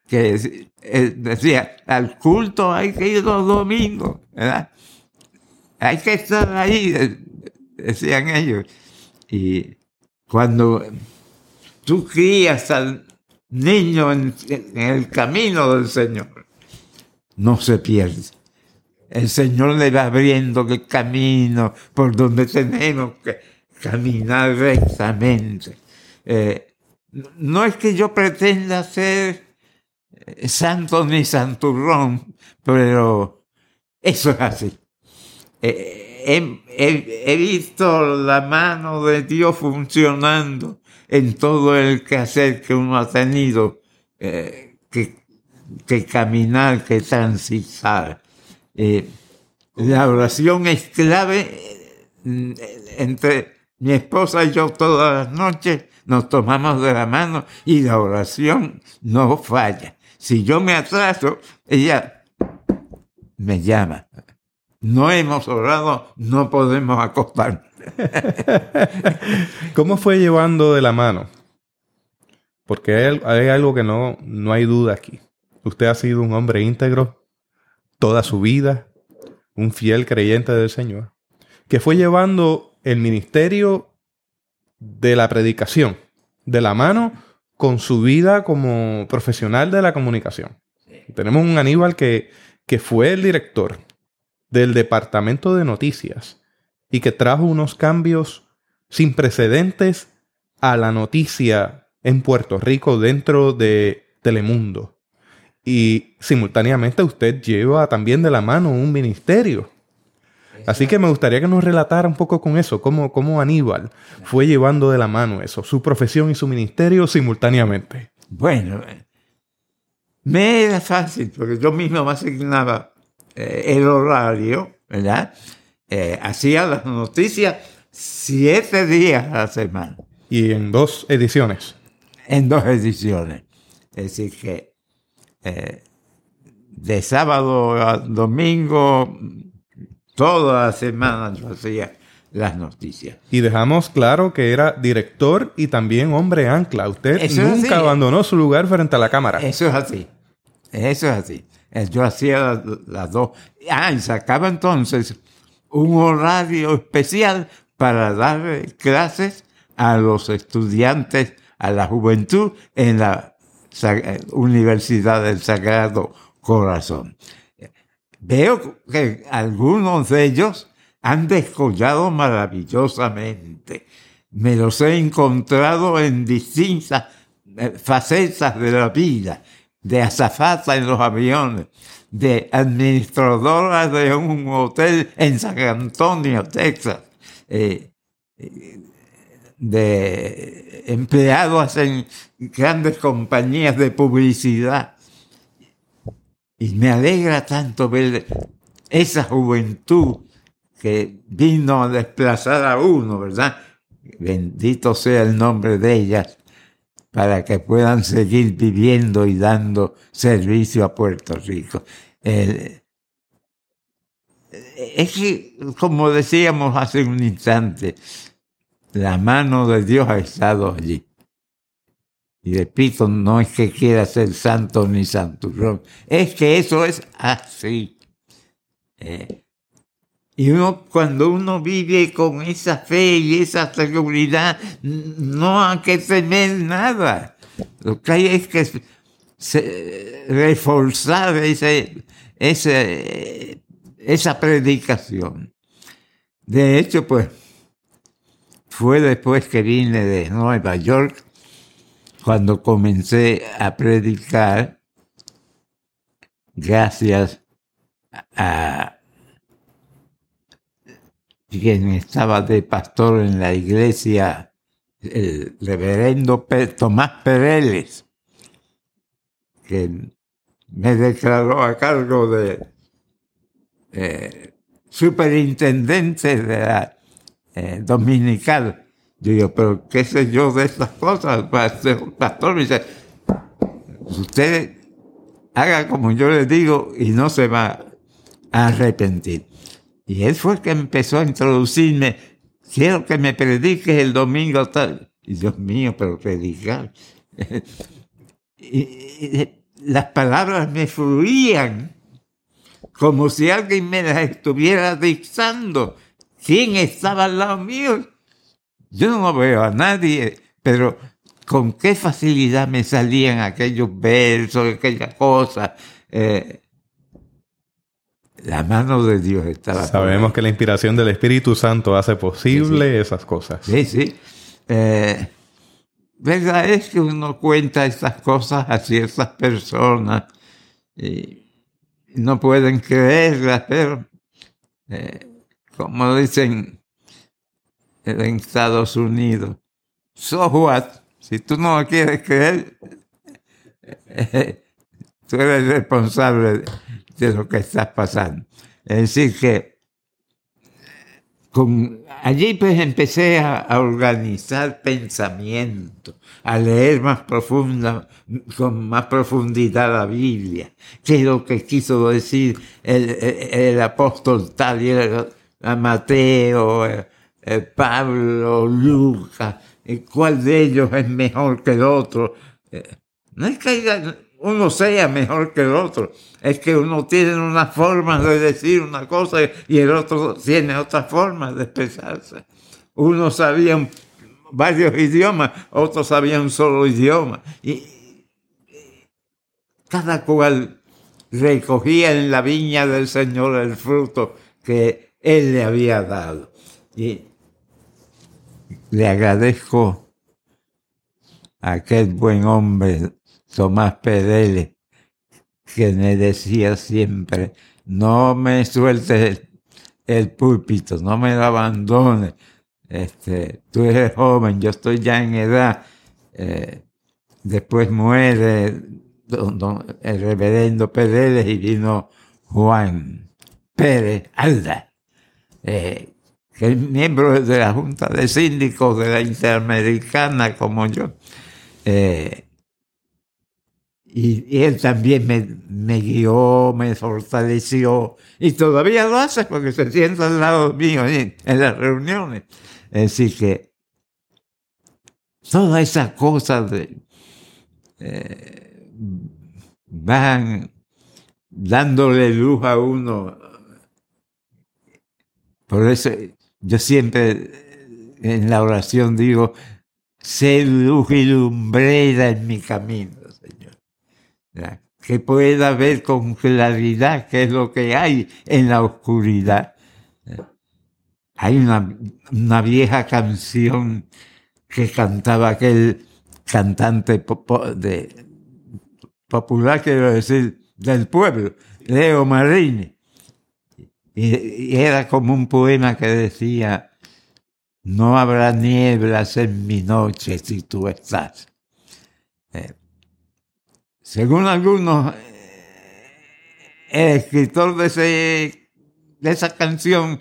que eh, decía, al culto hay que ir los domingos, ¿verdad? Hay que estar ahí, decían ellos. Y cuando tú crías al niño en el camino del Señor, no se pierde el Señor le va abriendo el camino por donde tenemos que caminar rectamente. Eh, no es que yo pretenda ser eh, santo ni santurrón, pero eso es así. Eh, he, visto la mano de Dios funcionando en todo el quehacer que uno ha tenido que, que caminar, que transitar. Eh, la oración es clave mm, entre mi esposa y yo todas las noches nos tomamos de la mano y la oración no falla. Si yo me atraso, ella me llama. no hemos orado, no podemos acostarnos. ¿Cómo fue llevando de la mano? Porque hay, hay algo que no, no hay duda aquí. Usted ha sido un hombre íntegro toda su vida, un fiel creyente del Señor, que fue llevando el ministerio de la predicación de la mano con su vida como profesional de la comunicación. Tenemos un Aníbal que, que fue el director del departamento de noticias y que trajo unos cambios sin precedentes a la noticia en Puerto Rico dentro de Telemundo. Y simultáneamente usted lleva también de la mano un ministerio. Así que me gustaría que nos relatara un poco con eso, cómo, cómo Aníbal fue llevando de la mano eso, su profesión y su ministerio simultáneamente. Bueno, me era fácil, porque yo mismo me asignaba eh, el horario, ¿verdad? Eh, hacía las noticias siete días a la semana. Y en dos ediciones. En dos ediciones. Es decir, que eh, de sábado a domingo, toda la semana yo hacía las noticias. Y dejamos claro que era director y también hombre ancla. Usted nunca abandonó su lugar frente a la cámara. Eso es así. Eso es así. Eh, yo hacía las, dos. Ah, y sacaba entonces un horario especial para dar clases a los estudiantes, a la juventud en la Universidad del Sagrado Corazón. Veo que algunos de ellos han descollado maravillosamente. Me los he encontrado en distintas eh, facetas de la vida de azafata en los aviones, de administradora de un hotel en San Antonio, Texas, eh, de empleados en grandes compañías de publicidad. Y me alegra tanto ver esa juventud que vino a desplazar a uno, ¿verdad? Bendito sea el nombre de ellas para que puedan seguir viviendo y dando servicio a Puerto Rico. es que, como decíamos hace un instante, la mano de Dios ha estado allí. Y repito, no es que quiera ser santo ni santurrón, es que eso es así. Eh, y uno, cuando uno vive con esa fe y esa seguridad, no hay que temer nada. Lo que hay es que reforzar ese, ese, esa predicación. De hecho, pues, fue después que vine de Nueva York, cuando comencé a predicar, gracias a quien estaba de pastor en la iglesia, el reverendo Tomás Pereles, que me declaró a cargo de eh, superintendente de la eh, dominical. Yo digo, pero qué sé yo de estas cosas, pastor me dice, usted haga como yo le digo y no se va a arrepentir. Y él fue que empezó a introducirme, quiero que me prediques el domingo tal. Y Dios mío, pero predicar. las palabras me fluían como si alguien me las estuviera dictando. ¿Quién estaba al lado mío? Yo no veo a nadie, pero con qué facilidad me salían aquellos versos, aquellas cosas. Eh, la mano de Dios estaba. Sabemos que la inspiración del Espíritu Santo hace posible esas cosas. Sí, sí. Eh, verdad es que uno cuenta esas cosas a ciertas personas y no pueden creerlas, pero eh, como dicen en Estados Unidos, so what? Si tú no quieres creer, tú eres responsable de lo que está pasando. Es decir, que con, allí pues empecé a, organizar pensamiento, a leer más profunda, con más profundidad la Biblia. ¿Qué es lo que quiso decir el, apóstol tal y Mateo, Pablo, Lucas? ¿Cuál de ellos es mejor que el otro? Eh, no es que uno sea mejor que el otro, es que uno tiene una forma de decir una cosa y el otro tiene otra forma de expresarse. Uno sabía varios idiomas, otros sabía un solo idioma. Y cada cual recogía en la viña del Señor el fruto que Él le había dado. Y le agradezco a aquel buen hombre, Tomás Pereles, que me decía siempre, no me sueltes el, púlpito, no me lo abandones. Este, tú eres joven, yo estoy ya en edad. Eh, después muere el reverendo Pereles y vino Juan Pérez Alda, eh, que es miembro de la Junta de Síndicos de la Interamericana como yo. Eh, y, él también me, guió, me fortaleció y todavía lo hace porque se sienta al lado mío en, las reuniones. Así que todas esas cosas eh, van dándole luz a uno. Por eso yo siempre en la oración digo, sé luz y en mi camino que pueda ver con claridad qué es lo que hay en la oscuridad. Hay una, vieja canción que cantaba aquel cantante popular, quiero decir, del pueblo, Leo Marini. Y, era como un poema que decía, no habrá nieblas en mi noche si tú estás. Eh, según algunos, el escritor de, ese, de esa canción,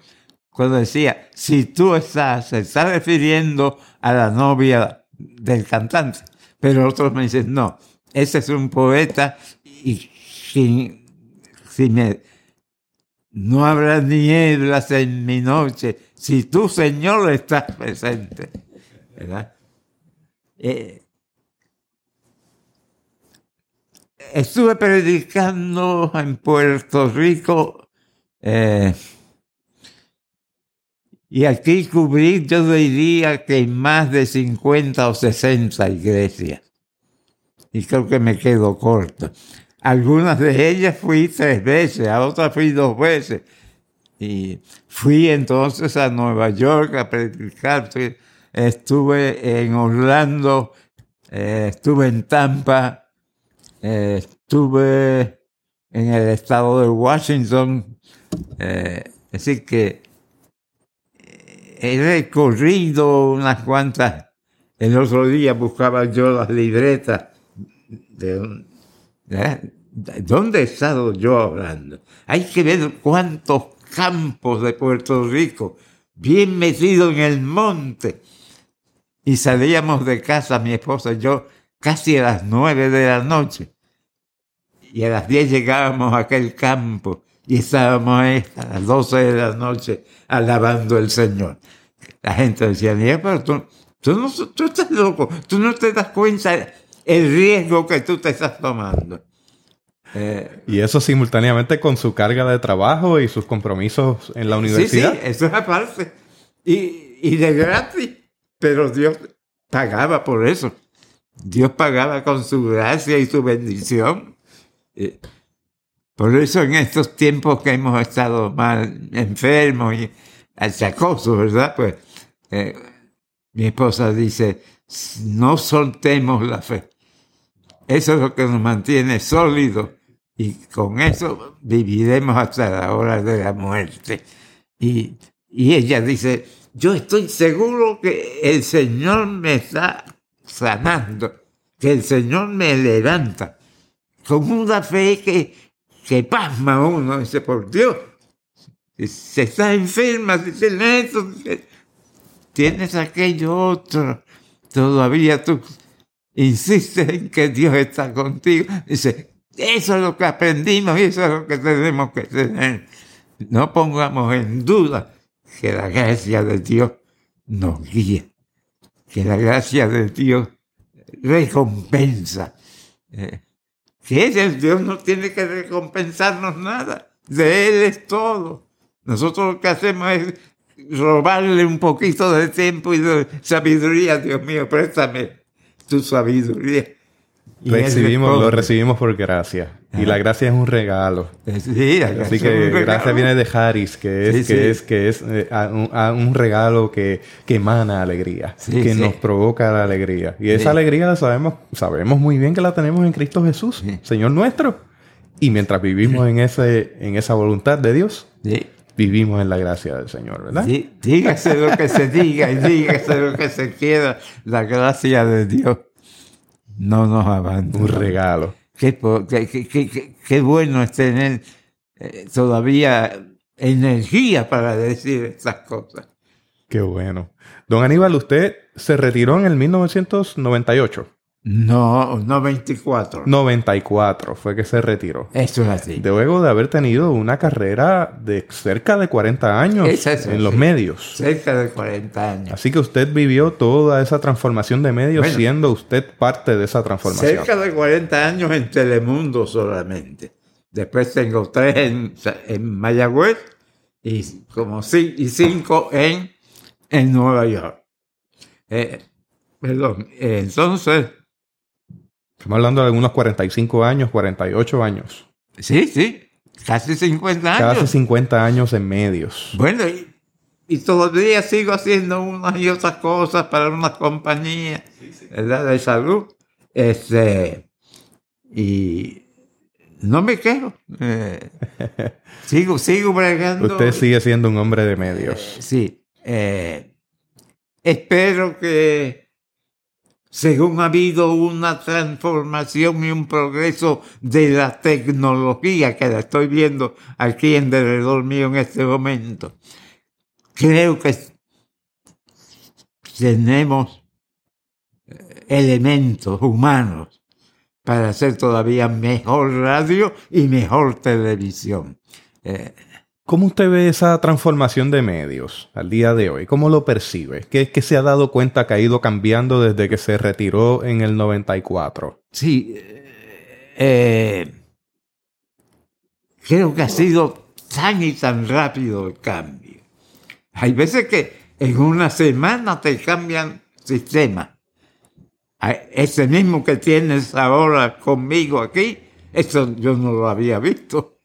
cuando decía, si tú estás, se está refiriendo a la novia del cantante. Pero otros me dicen, no, ese es un poeta y si, si me, no habrá nieblas en mi noche, si tú, Señor, estás presente. Eh, estuve predicando en Puerto Rico eh, y aquí cubrí, yo diría que más de 50 o 60 iglesias. Y creo que me quedo corto. Algunas de ellas fui tres veces, a otras fui dos veces. Y fui entonces a Nueva York a predicar. Estuve en Orlando, eh, estuve en Tampa, eh, estuve en el estado de Washington, eh, es que eh, he recorrido unas cuantas. El otro día buscaba yo las libretas de, ¿Dónde he estado yo hablando? Hay que ver cuántos campos de Puerto Rico, bien metidos en el monte. Y salíamos de casa, mi esposa y yo, casi a las nueve de la noche. Y a las diez llegábamos a aquel campo y estábamos ahí a las doce de la noche alabando al Señor. La gente decía, pero tú, no, tú estás loco, tú no te das cuenta el riesgo que tú te estás tomando. Eh, y eso simultáneamente con su carga de trabajo y sus compromisos en la universidad. Sí, sí, eso es aparte. Y, y de gratis. Pero Dios pagaba por eso. Dios pagaba con su gracia y su bendición. Eh, por eso en estos tiempos que hemos estado mal enfermos y achacosos, ¿verdad? Pues eh, mi esposa dice, no soltemos la fe. Eso es lo que nos mantiene sólidos y con eso viviremos hasta la hora de la muerte. Y, y ella dice, yo estoy seguro que el Señor me está sanando que el Señor me levanta con una fe que, que pasma uno. Dice, por Dios, Si estás enferma, si tienes esto, tienes aquello otro, todavía tú insistes en que Dios está contigo. Dice, eso es lo que aprendimos y eso es lo que tenemos que tener. No pongamos en duda que la gracia de Dios nos guía, que la gracia de Dios recompensa. Eh, que Dios no tiene que recompensarnos nada, de Él es todo. Nosotros lo que hacemos es robarle un poquito de tiempo y de sabiduría, Dios mío, préstame tu sabiduría. recibimos, lo recibimos por gracia. Y la gracia es un regalo. Sí, Así que gracia viene de Haris, que es, que es, que es eh, un, regalo que, que emana alegría, que nos provoca la alegría. Y esa alegría la sabemos, sabemos muy bien que la tenemos en Cristo Jesús, Señor nuestro. Y mientras vivimos en ese, en esa voluntad de Dios, vivimos en la gracia del Señor, ¿verdad? Sí, dígase lo que se diga y dígase lo que se quiera, la gracia de Dios no nos abandona. Un regalo. Qué, qué, qué, bueno es tener eh, todavía energía para decir esas cosas. Qué bueno. Don Aníbal, usted se retiró en el 1998. No, 94. 94 fue que se retiró. Eso es así. Luego de haber tenido una carrera de cerca de 40 años en los medios. Cerca de 40 años. Así que usted vivió toda esa transformación de medios siendo usted parte de esa transformación. Cerca de 40 años en Telemundo solamente. Después tengo tres en, en Mayagüez y como y cinco en, en Nueva York. Eh, perdón, entonces Estamos hablando de algunos 45 años, 48 años. Sí, sí. Casi 50 años. Casi 50 años en medios. Bueno, y, todavía sigo haciendo unas y otras cosas para una compañía de salud. Este, y no me quejo. Eh, sigo, sigo bregando. Usted sigue siendo un hombre de medios. Eh, sí. Eh, espero que según ha habido una transformación y un progreso de la tecnología que la estoy viendo aquí en derredor mío en este momento, creo que tenemos eh, elementos humanos para hacer todavía mejor radio y mejor televisión. Eh, ¿Cómo usted ve esa transformación de medios al día de hoy? ¿Cómo lo percibe? ¿Qué, qué se ha dado cuenta que ha ido cambiando desde que se retiró en el 94? Sí, eh, creo que ha sido tan y tan rápido el cambio. Hay veces que en una semana te cambian sistema. Ese mismo que tienes ahora conmigo aquí, eso yo no lo había visto.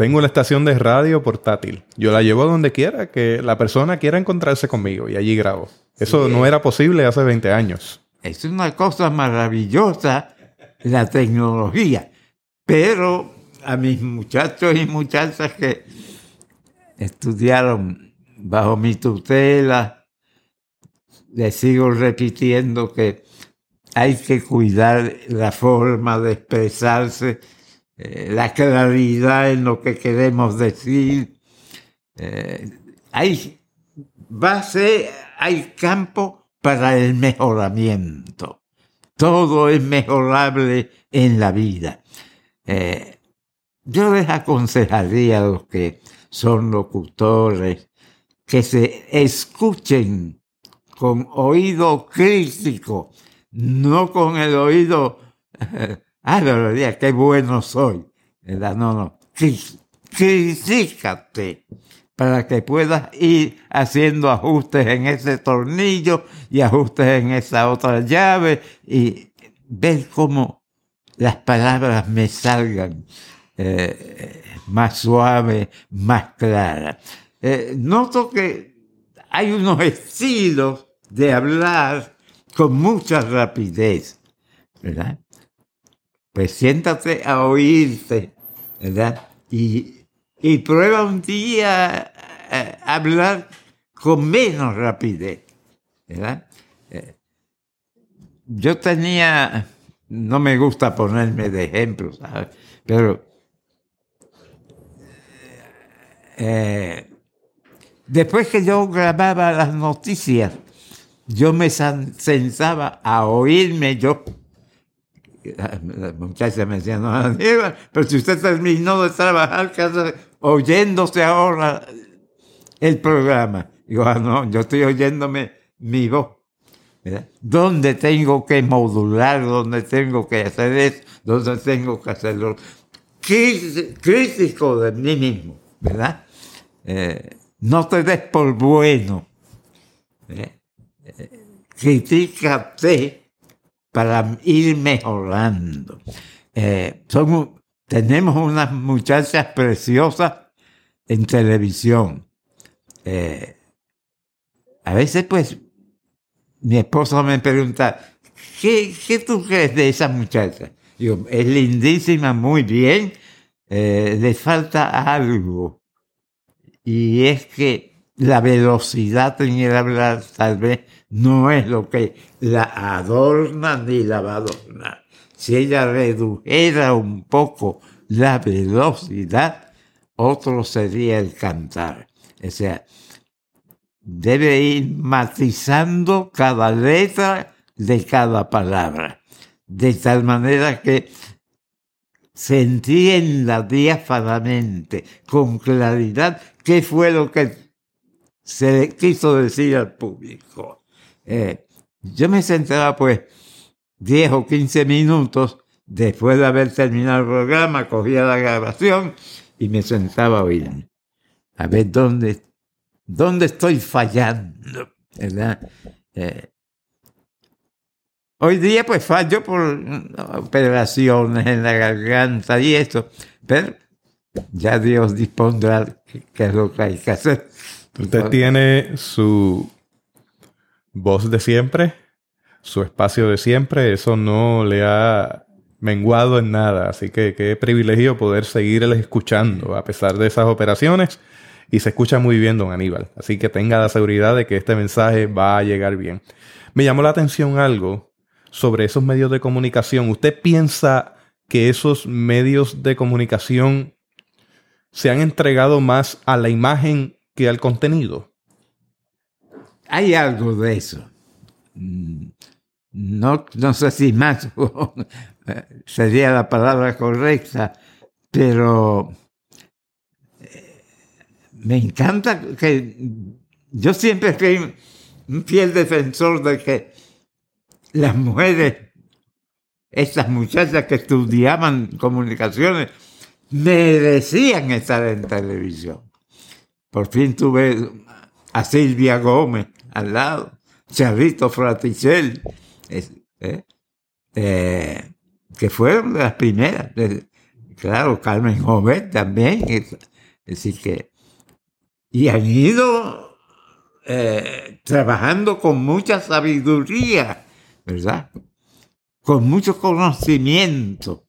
Tengo una estación de radio portátil. Yo la llevo donde quiera que la persona quiera encontrarse conmigo y allí grabo. Eso no era posible hace 20 años. Es una cosa maravillosa la tecnología. Pero a mis muchachos y muchachas que estudiaron bajo mi tutela, les sigo repitiendo que hay que cuidar la forma de expresarse eh, la claridad en lo que queremos decir. Eh, hay base, hay campo para el mejoramiento. Todo es mejorable en la vida. Eh, yo les aconsejaría a los que son locutores que se escuchen con oído crítico, no con el oído Ah, pero qué bueno soy. ¿verdad? No, no. Critícate para que puedas ir haciendo ajustes en ese tornillo y ajustes en esa otra llave y ver cómo las palabras me salgan eh, más suaves, más claras. Eh, noto que hay unos estilos de hablar con mucha rapidez, ¿verdad? Pues siéntate a oírte, ¿verdad? Y, y prueba un día a, hablar con menos rapidez, ¿verdad? Eh, yo tenía, no me gusta ponerme de ejemplo, ¿sabes? Pero eh, después que yo grababa las noticias, yo me sentaba a oírme yo. La muchacha me decía, no, pero si usted terminó de trabajar, oyéndose ahora el programa. Digo, ah, no, yo estoy oyéndome mi voz. ¿Dónde tengo que modular? ¿Dónde tengo que hacer eso? ¿Dónde tengo que hacerlo? Crítico de mí mismo, ¿verdad? Eh, no te des por bueno. ¿eh? critícate para ir mejorando. Eh, tenemos unas muchachas preciosas en televisión. Eh, a veces, pues, mi esposa me pregunta, ¿qué, ¿qué, tú crees de esa muchacha? Digo, es lindísima, muy bien, eh, le falta algo. Y es que la velocidad en el hablar tal vez no es lo que la adorna ni la va a adornar. Si ella redujera un poco la velocidad, otro sería el cantar. O sea, debe ir matizando cada letra de cada palabra, de tal manera que se entienda diáfanamente, con claridad, qué fue lo que se quiso decir al público. Eh, yo me sentaba pues 10 o 15 minutos después de haber terminado el programa, cogía la grabación y me sentaba a oír. A ver dónde, dónde estoy fallando, ¿verdad? Eh, hoy día pues fallo por operaciones en la garganta y eso, pero ya Dios dispondrá qué es lo que hay que hacer. Usted tiene su voz de siempre, su espacio de siempre, eso no le ha menguado en nada, así que qué privilegio poder seguirles escuchando a pesar de esas operaciones y se escucha muy bien, don Aníbal, así que tenga la seguridad de que este mensaje va a llegar bien. Me llamó la atención algo sobre esos medios de comunicación. ¿Usted piensa que esos medios de comunicación se han entregado más a la imagen al contenido. Hay algo de eso. Mm, no, no sé si más sería la palabra correcta, pero eh, me encanta que yo siempre fui un fiel defensor de que las mujeres, estas muchachas que estudiaban comunicaciones, merecían estar en televisión. Por fin tuve a Silvia Gómez al lado, Charrito Fraticel, eh, eh, que fueron las primeras. Claro, Carmen Jovet también. Es, decir, que. Y han ido eh, trabajando con mucha sabiduría, ¿verdad? Con mucho conocimiento.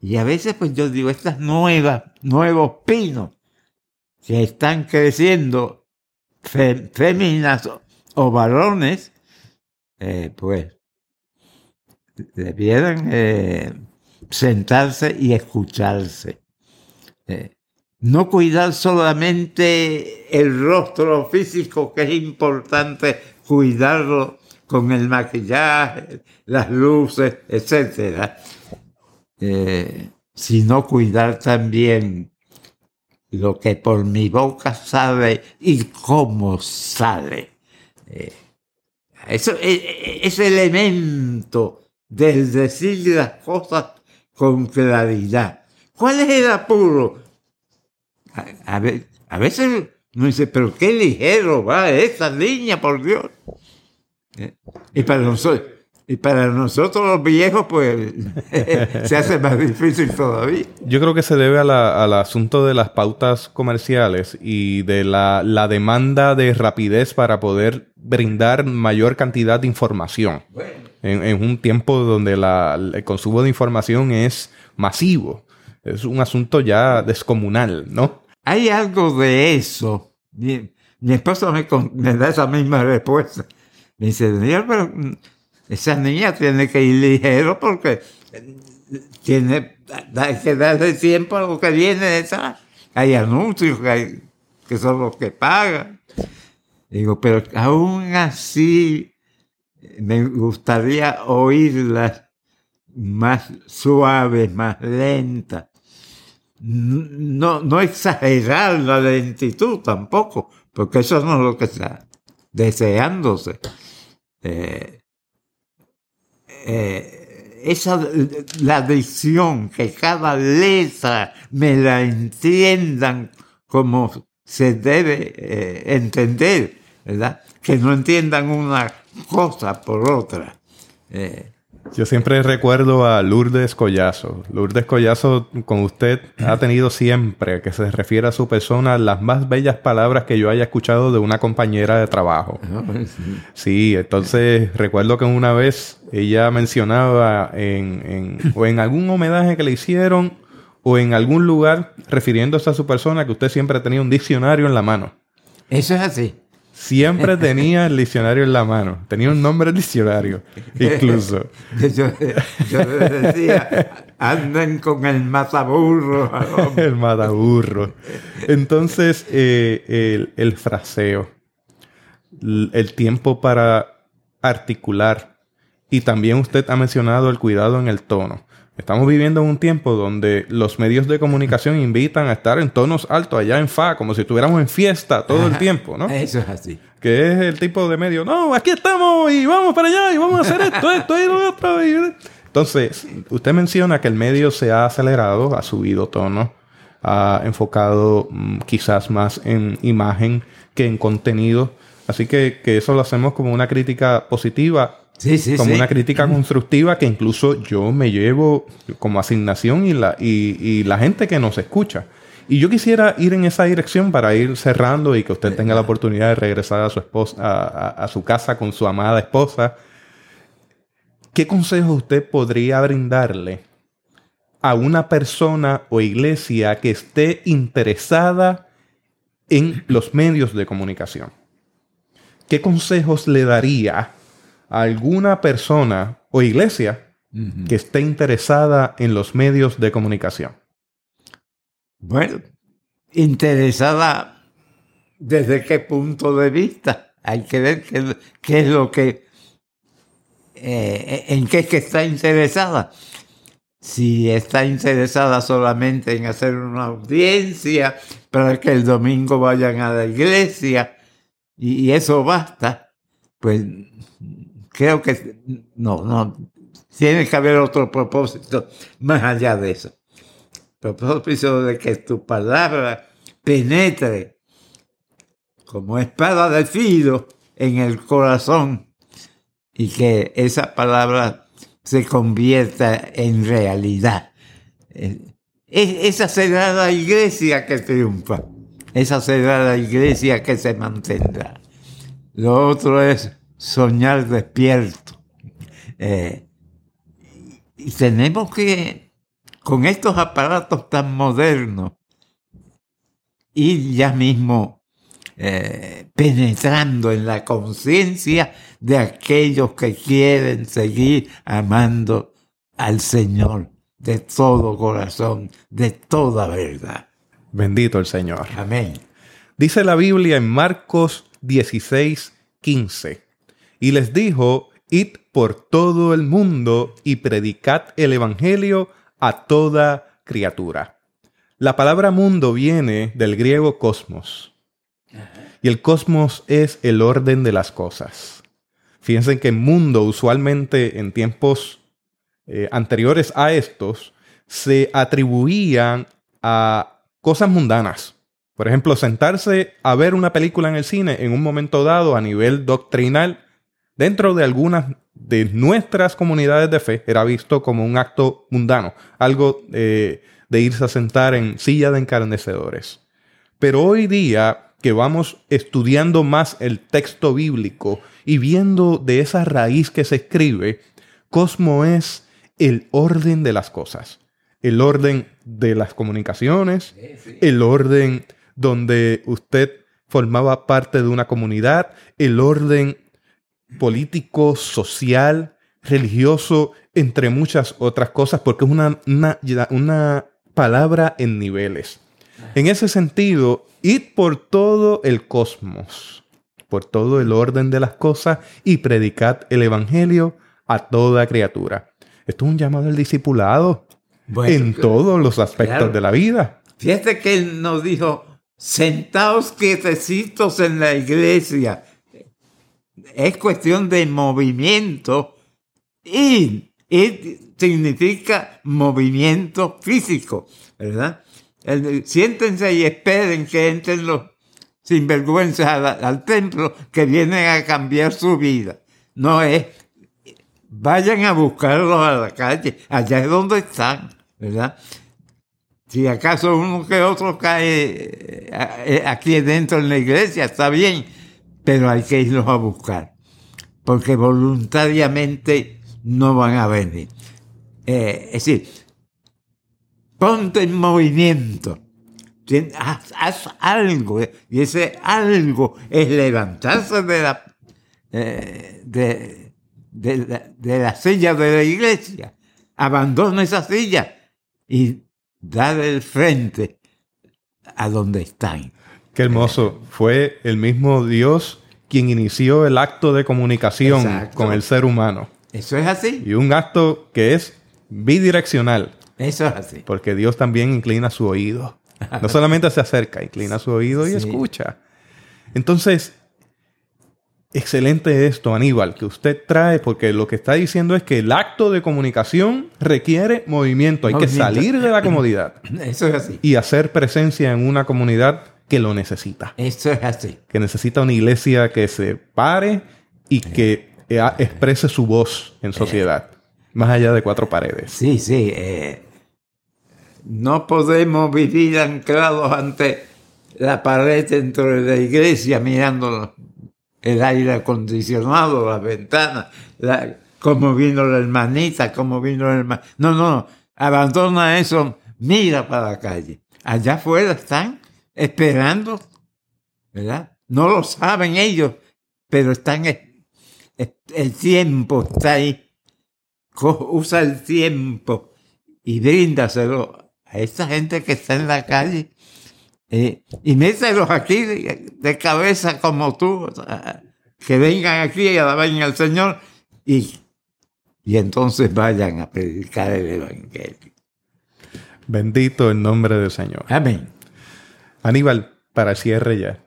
y a veces, pues yo digo, estas nuevas, nuevos pinos, que están creciendo féminas o, varones, eh, pues debieran eh, sentarse y escucharse. Eh, no cuidar solamente el rostro físico, que es importante cuidarlo con el maquillaje, las luces, etc. sino cuidar también lo que por mi boca sale y cómo sale. Eh, eso, e, e, ese elemento del decir las cosas con claridad. ¿Cuál es el apuro? A, veces uno dice, pero qué ligero va esa niña, por Dios. Eh, y para nosotros, y para nosotros los viejos, pues se hace más difícil todavía. Yo creo que se debe al asunto de las pautas comerciales y de la, demanda de rapidez para poder brindar mayor cantidad de información. En, un tiempo donde el consumo de información es masivo. Es un asunto ya descomunal, ¿no? Hay algo de eso. Mi, esposo me, me da esa misma respuesta. Me dice, pero esa niña tiene que ir ligero porque tiene que darle tiempo a lo que viene detrás. Hay anuncios, hay que son los que pagan. Digo, pero aún así me gustaría oírlas más suaves, más lentas. No, no exagerar la lentitud tampoco, porque eso no es lo que está deseándose. Eh, eh, esa, la dicción, que cada letra me la entiendan como se debe eh, entender, ¿verdad? Que no entiendan una cosa por otra. Yo siempre recuerdo a Lourdes Collazo. Lourdes Collazo, con usted, ha tenido siempre, que se refiere a su persona, las más bellas palabras que yo haya escuchado de una compañera de trabajo. Ah, sí, entonces recuerdo que una vez ella mencionaba en, en, o en algún homenaje que le hicieron o en algún lugar refiriéndose a su persona que usted siempre tenía un diccionario en la mano. Eso es así. Siempre tenía el diccionario en la mano. Tenía un nombre diccionario, incluso. Yo, decía, anden con el mataburro. el mataburro. Entonces, eh, el, fraseo, el tiempo para articular. Y también usted ha mencionado el cuidado en el tono. Estamos viviendo en un tiempo donde los medios de comunicación invitan a estar en tonos altos allá en fa, como si estuviéramos en fiesta todo el tiempo, ¿no? Eso es así. Que es el tipo de medio, no, aquí estamos y vamos para allá y vamos a hacer esto, esto y lo otro. Entonces, usted menciona que el medio se ha acelerado, ha subido tono, ha enfocado mm, quizás más en imagen que en contenido. Así que, que eso lo hacemos como una crítica positiva como una crítica constructiva que incluso yo me llevo como asignación y la, y, la gente que nos escucha. Y yo quisiera ir en esa dirección para ir cerrando y que usted tenga la oportunidad de regresar a su esposa, a, su casa con su amada esposa. ¿Qué consejo usted podría brindarle a una persona o iglesia que esté interesada en los medios de comunicación? ¿Qué consejos le daría alguna persona o iglesia que esté interesada en los medios de comunicación? Bueno, interesada desde qué punto de vista. Hay que ver qué, es lo que, eh, en qué es que está interesada. Si está interesada solamente en hacer una audiencia para que el domingo vayan a la iglesia y eso basta, pues creo que no, no, tiene que haber otro propósito más allá de eso. Propósito de que tu palabra penetre como espada de filo en el corazón y que esa palabra se convierta en realidad. Esa será la iglesia que triunfa. Esa será la iglesia que se mantendrá. Lo otro es soñar despierto. Eh, y tenemos que, con estos aparatos tan modernos, ir ya mismo eh, penetrando en la conciencia de aquellos que quieren seguir amando al Señor de todo corazón, de toda verdad. Bendito el Señor. Amén. Dice la Biblia en Marcos 16, 15 y les dijo, id por todo el mundo y predicad el Evangelio a toda criatura. La palabra mundo viene del griego cosmos. Y el cosmos es el orden de las cosas. Fíjense que mundo usualmente en tiempos eh, anteriores a estos se atribuían a cosas mundanas. Por ejemplo, sentarse a ver una película en el cine en un momento dado a nivel doctrinal dentro de algunas de nuestras comunidades de fe era visto como un acto mundano, algo eh, de irse a sentar en silla de encarnecedores. Pero hoy día que vamos estudiando más el texto bíblico y viendo de esa raíz que se escribe, Cosmo es el orden de las cosas, el orden de las comunicaciones, el orden donde usted formaba parte de una comunidad, el orden político, social, religioso, entre muchas otras cosas, porque es una, una, palabra en niveles. En ese sentido, id por todo el cosmos, por todo el orden de las cosas y predicad el Evangelio a toda criatura. Esto es un llamado al discipulado Bueno, en todos los aspectos claro. de la vida. Fíjate que él nos dijo, sentaos quietecitos en la iglesia. Es cuestión de movimiento y, significa movimiento físico, ¿verdad? Siéntense y esperen que entren los sinvergüenzas al, al templo que vienen a cambiar su vida. No es, vayan a buscarlos a la calle, allá es donde están, ¿verdad? Si acaso uno que otro cae eh, eh, aquí dentro en la iglesia, está bien, pero hay que irlos a buscar, porque voluntariamente no van a venir. Eh, es decir, ponte en movimiento, haz, algo, eh, y ese algo es levantarse de la, eh, de la, de la silla de la iglesia, abandona esa silla y dar el frente a donde están. Qué hermoso. Fue el mismo Dios quien inició el acto de comunicación Exacto. con el ser humano. Eso es así, Y un acto que es bidireccional, eso es así. porque Dios también inclina su oído. No solamente se acerca, inclina su oído y Sí. escucha. Entonces, excelente esto, Aníbal, que usted trae, porque lo que está diciendo es que el acto de comunicación requiere movimiento. Hay que salir de la comodidad Eso es así, y hacer presencia en una comunidad que lo necesita. eso es así. que necesita una iglesia que se pare y que eh, exprese su voz en sociedad, más allá de cuatro paredes. Sí, sí. eh, no podemos vivir anclados ante la pared dentro de la iglesia mirando el aire acondicionado, las ventanas, la- cómo vino la hermanita, cómo vino el hermano. No, no, abandona eso, mira para la calle. Allá afuera están esperando, ¿verdad? No lo saben ellos, pero están, es- es- el tiempo está ahí usa el tiempo y bríndaselo a esa gente que está en la calle eh, y mételos aquí de, de cabeza como tú, que vengan aquí y alaben al Señor y, y entonces vayan a predicar el Evangelio. Bendito el nombre del Señor. Amén. Aníbal, para el cierre ya,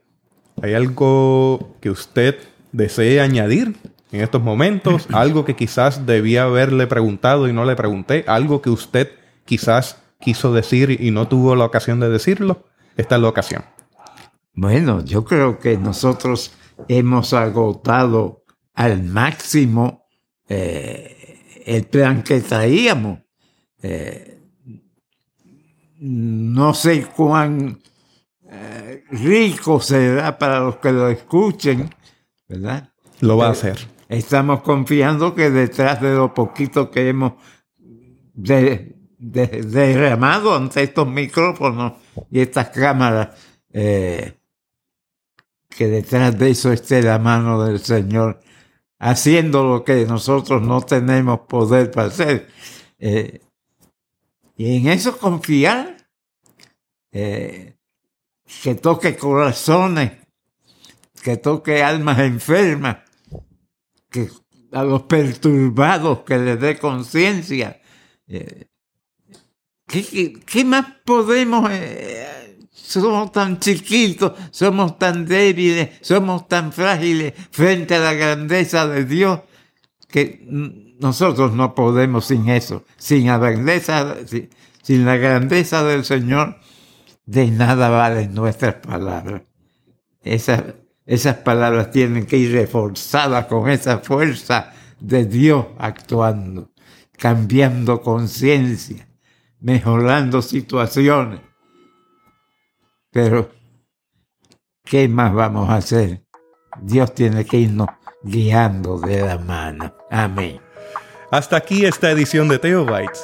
¿hay algo que usted desee añadir en estos momentos? ¿Algo que quizás debía haberle preguntado y no le pregunté? ¿Algo que usted quizás quiso decir y no tuvo la ocasión de decirlo? Esta es la ocasión. Bueno, yo creo que nosotros hemos agotado al máximo eh, el plan que traíamos. Eh, no sé cuán eh, rico será para los que lo escuchen, ¿verdad? Lo va a Eh, hacer. Estamos confiando que detrás de lo poquito que hemos de- de- derramado ante estos micrófonos y estas cámaras, eh, que detrás de eso esté la mano del Señor haciendo lo que nosotros no tenemos poder para hacer. Eh, y en eso confiar, eh, que toque corazones, que toque almas enfermas, que a los perturbados que les dé conciencia. Eh, ¿qué, más podemos? eh, somos tan chiquitos, somos tan débiles, somos tan frágiles frente a la grandeza de Dios que nosotros no podemos sin eso, sin la grandeza, sin la grandeza del Señor, de nada valen nuestras palabras. Esas, palabras tienen que ir reforzadas con esa fuerza de Dios actuando, cambiando conciencia, mejorando situaciones. Pero, ¿qué más vamos a hacer? Dios tiene que irnos guiando de la mano. Amén. Hasta aquí esta edición de Teobytes.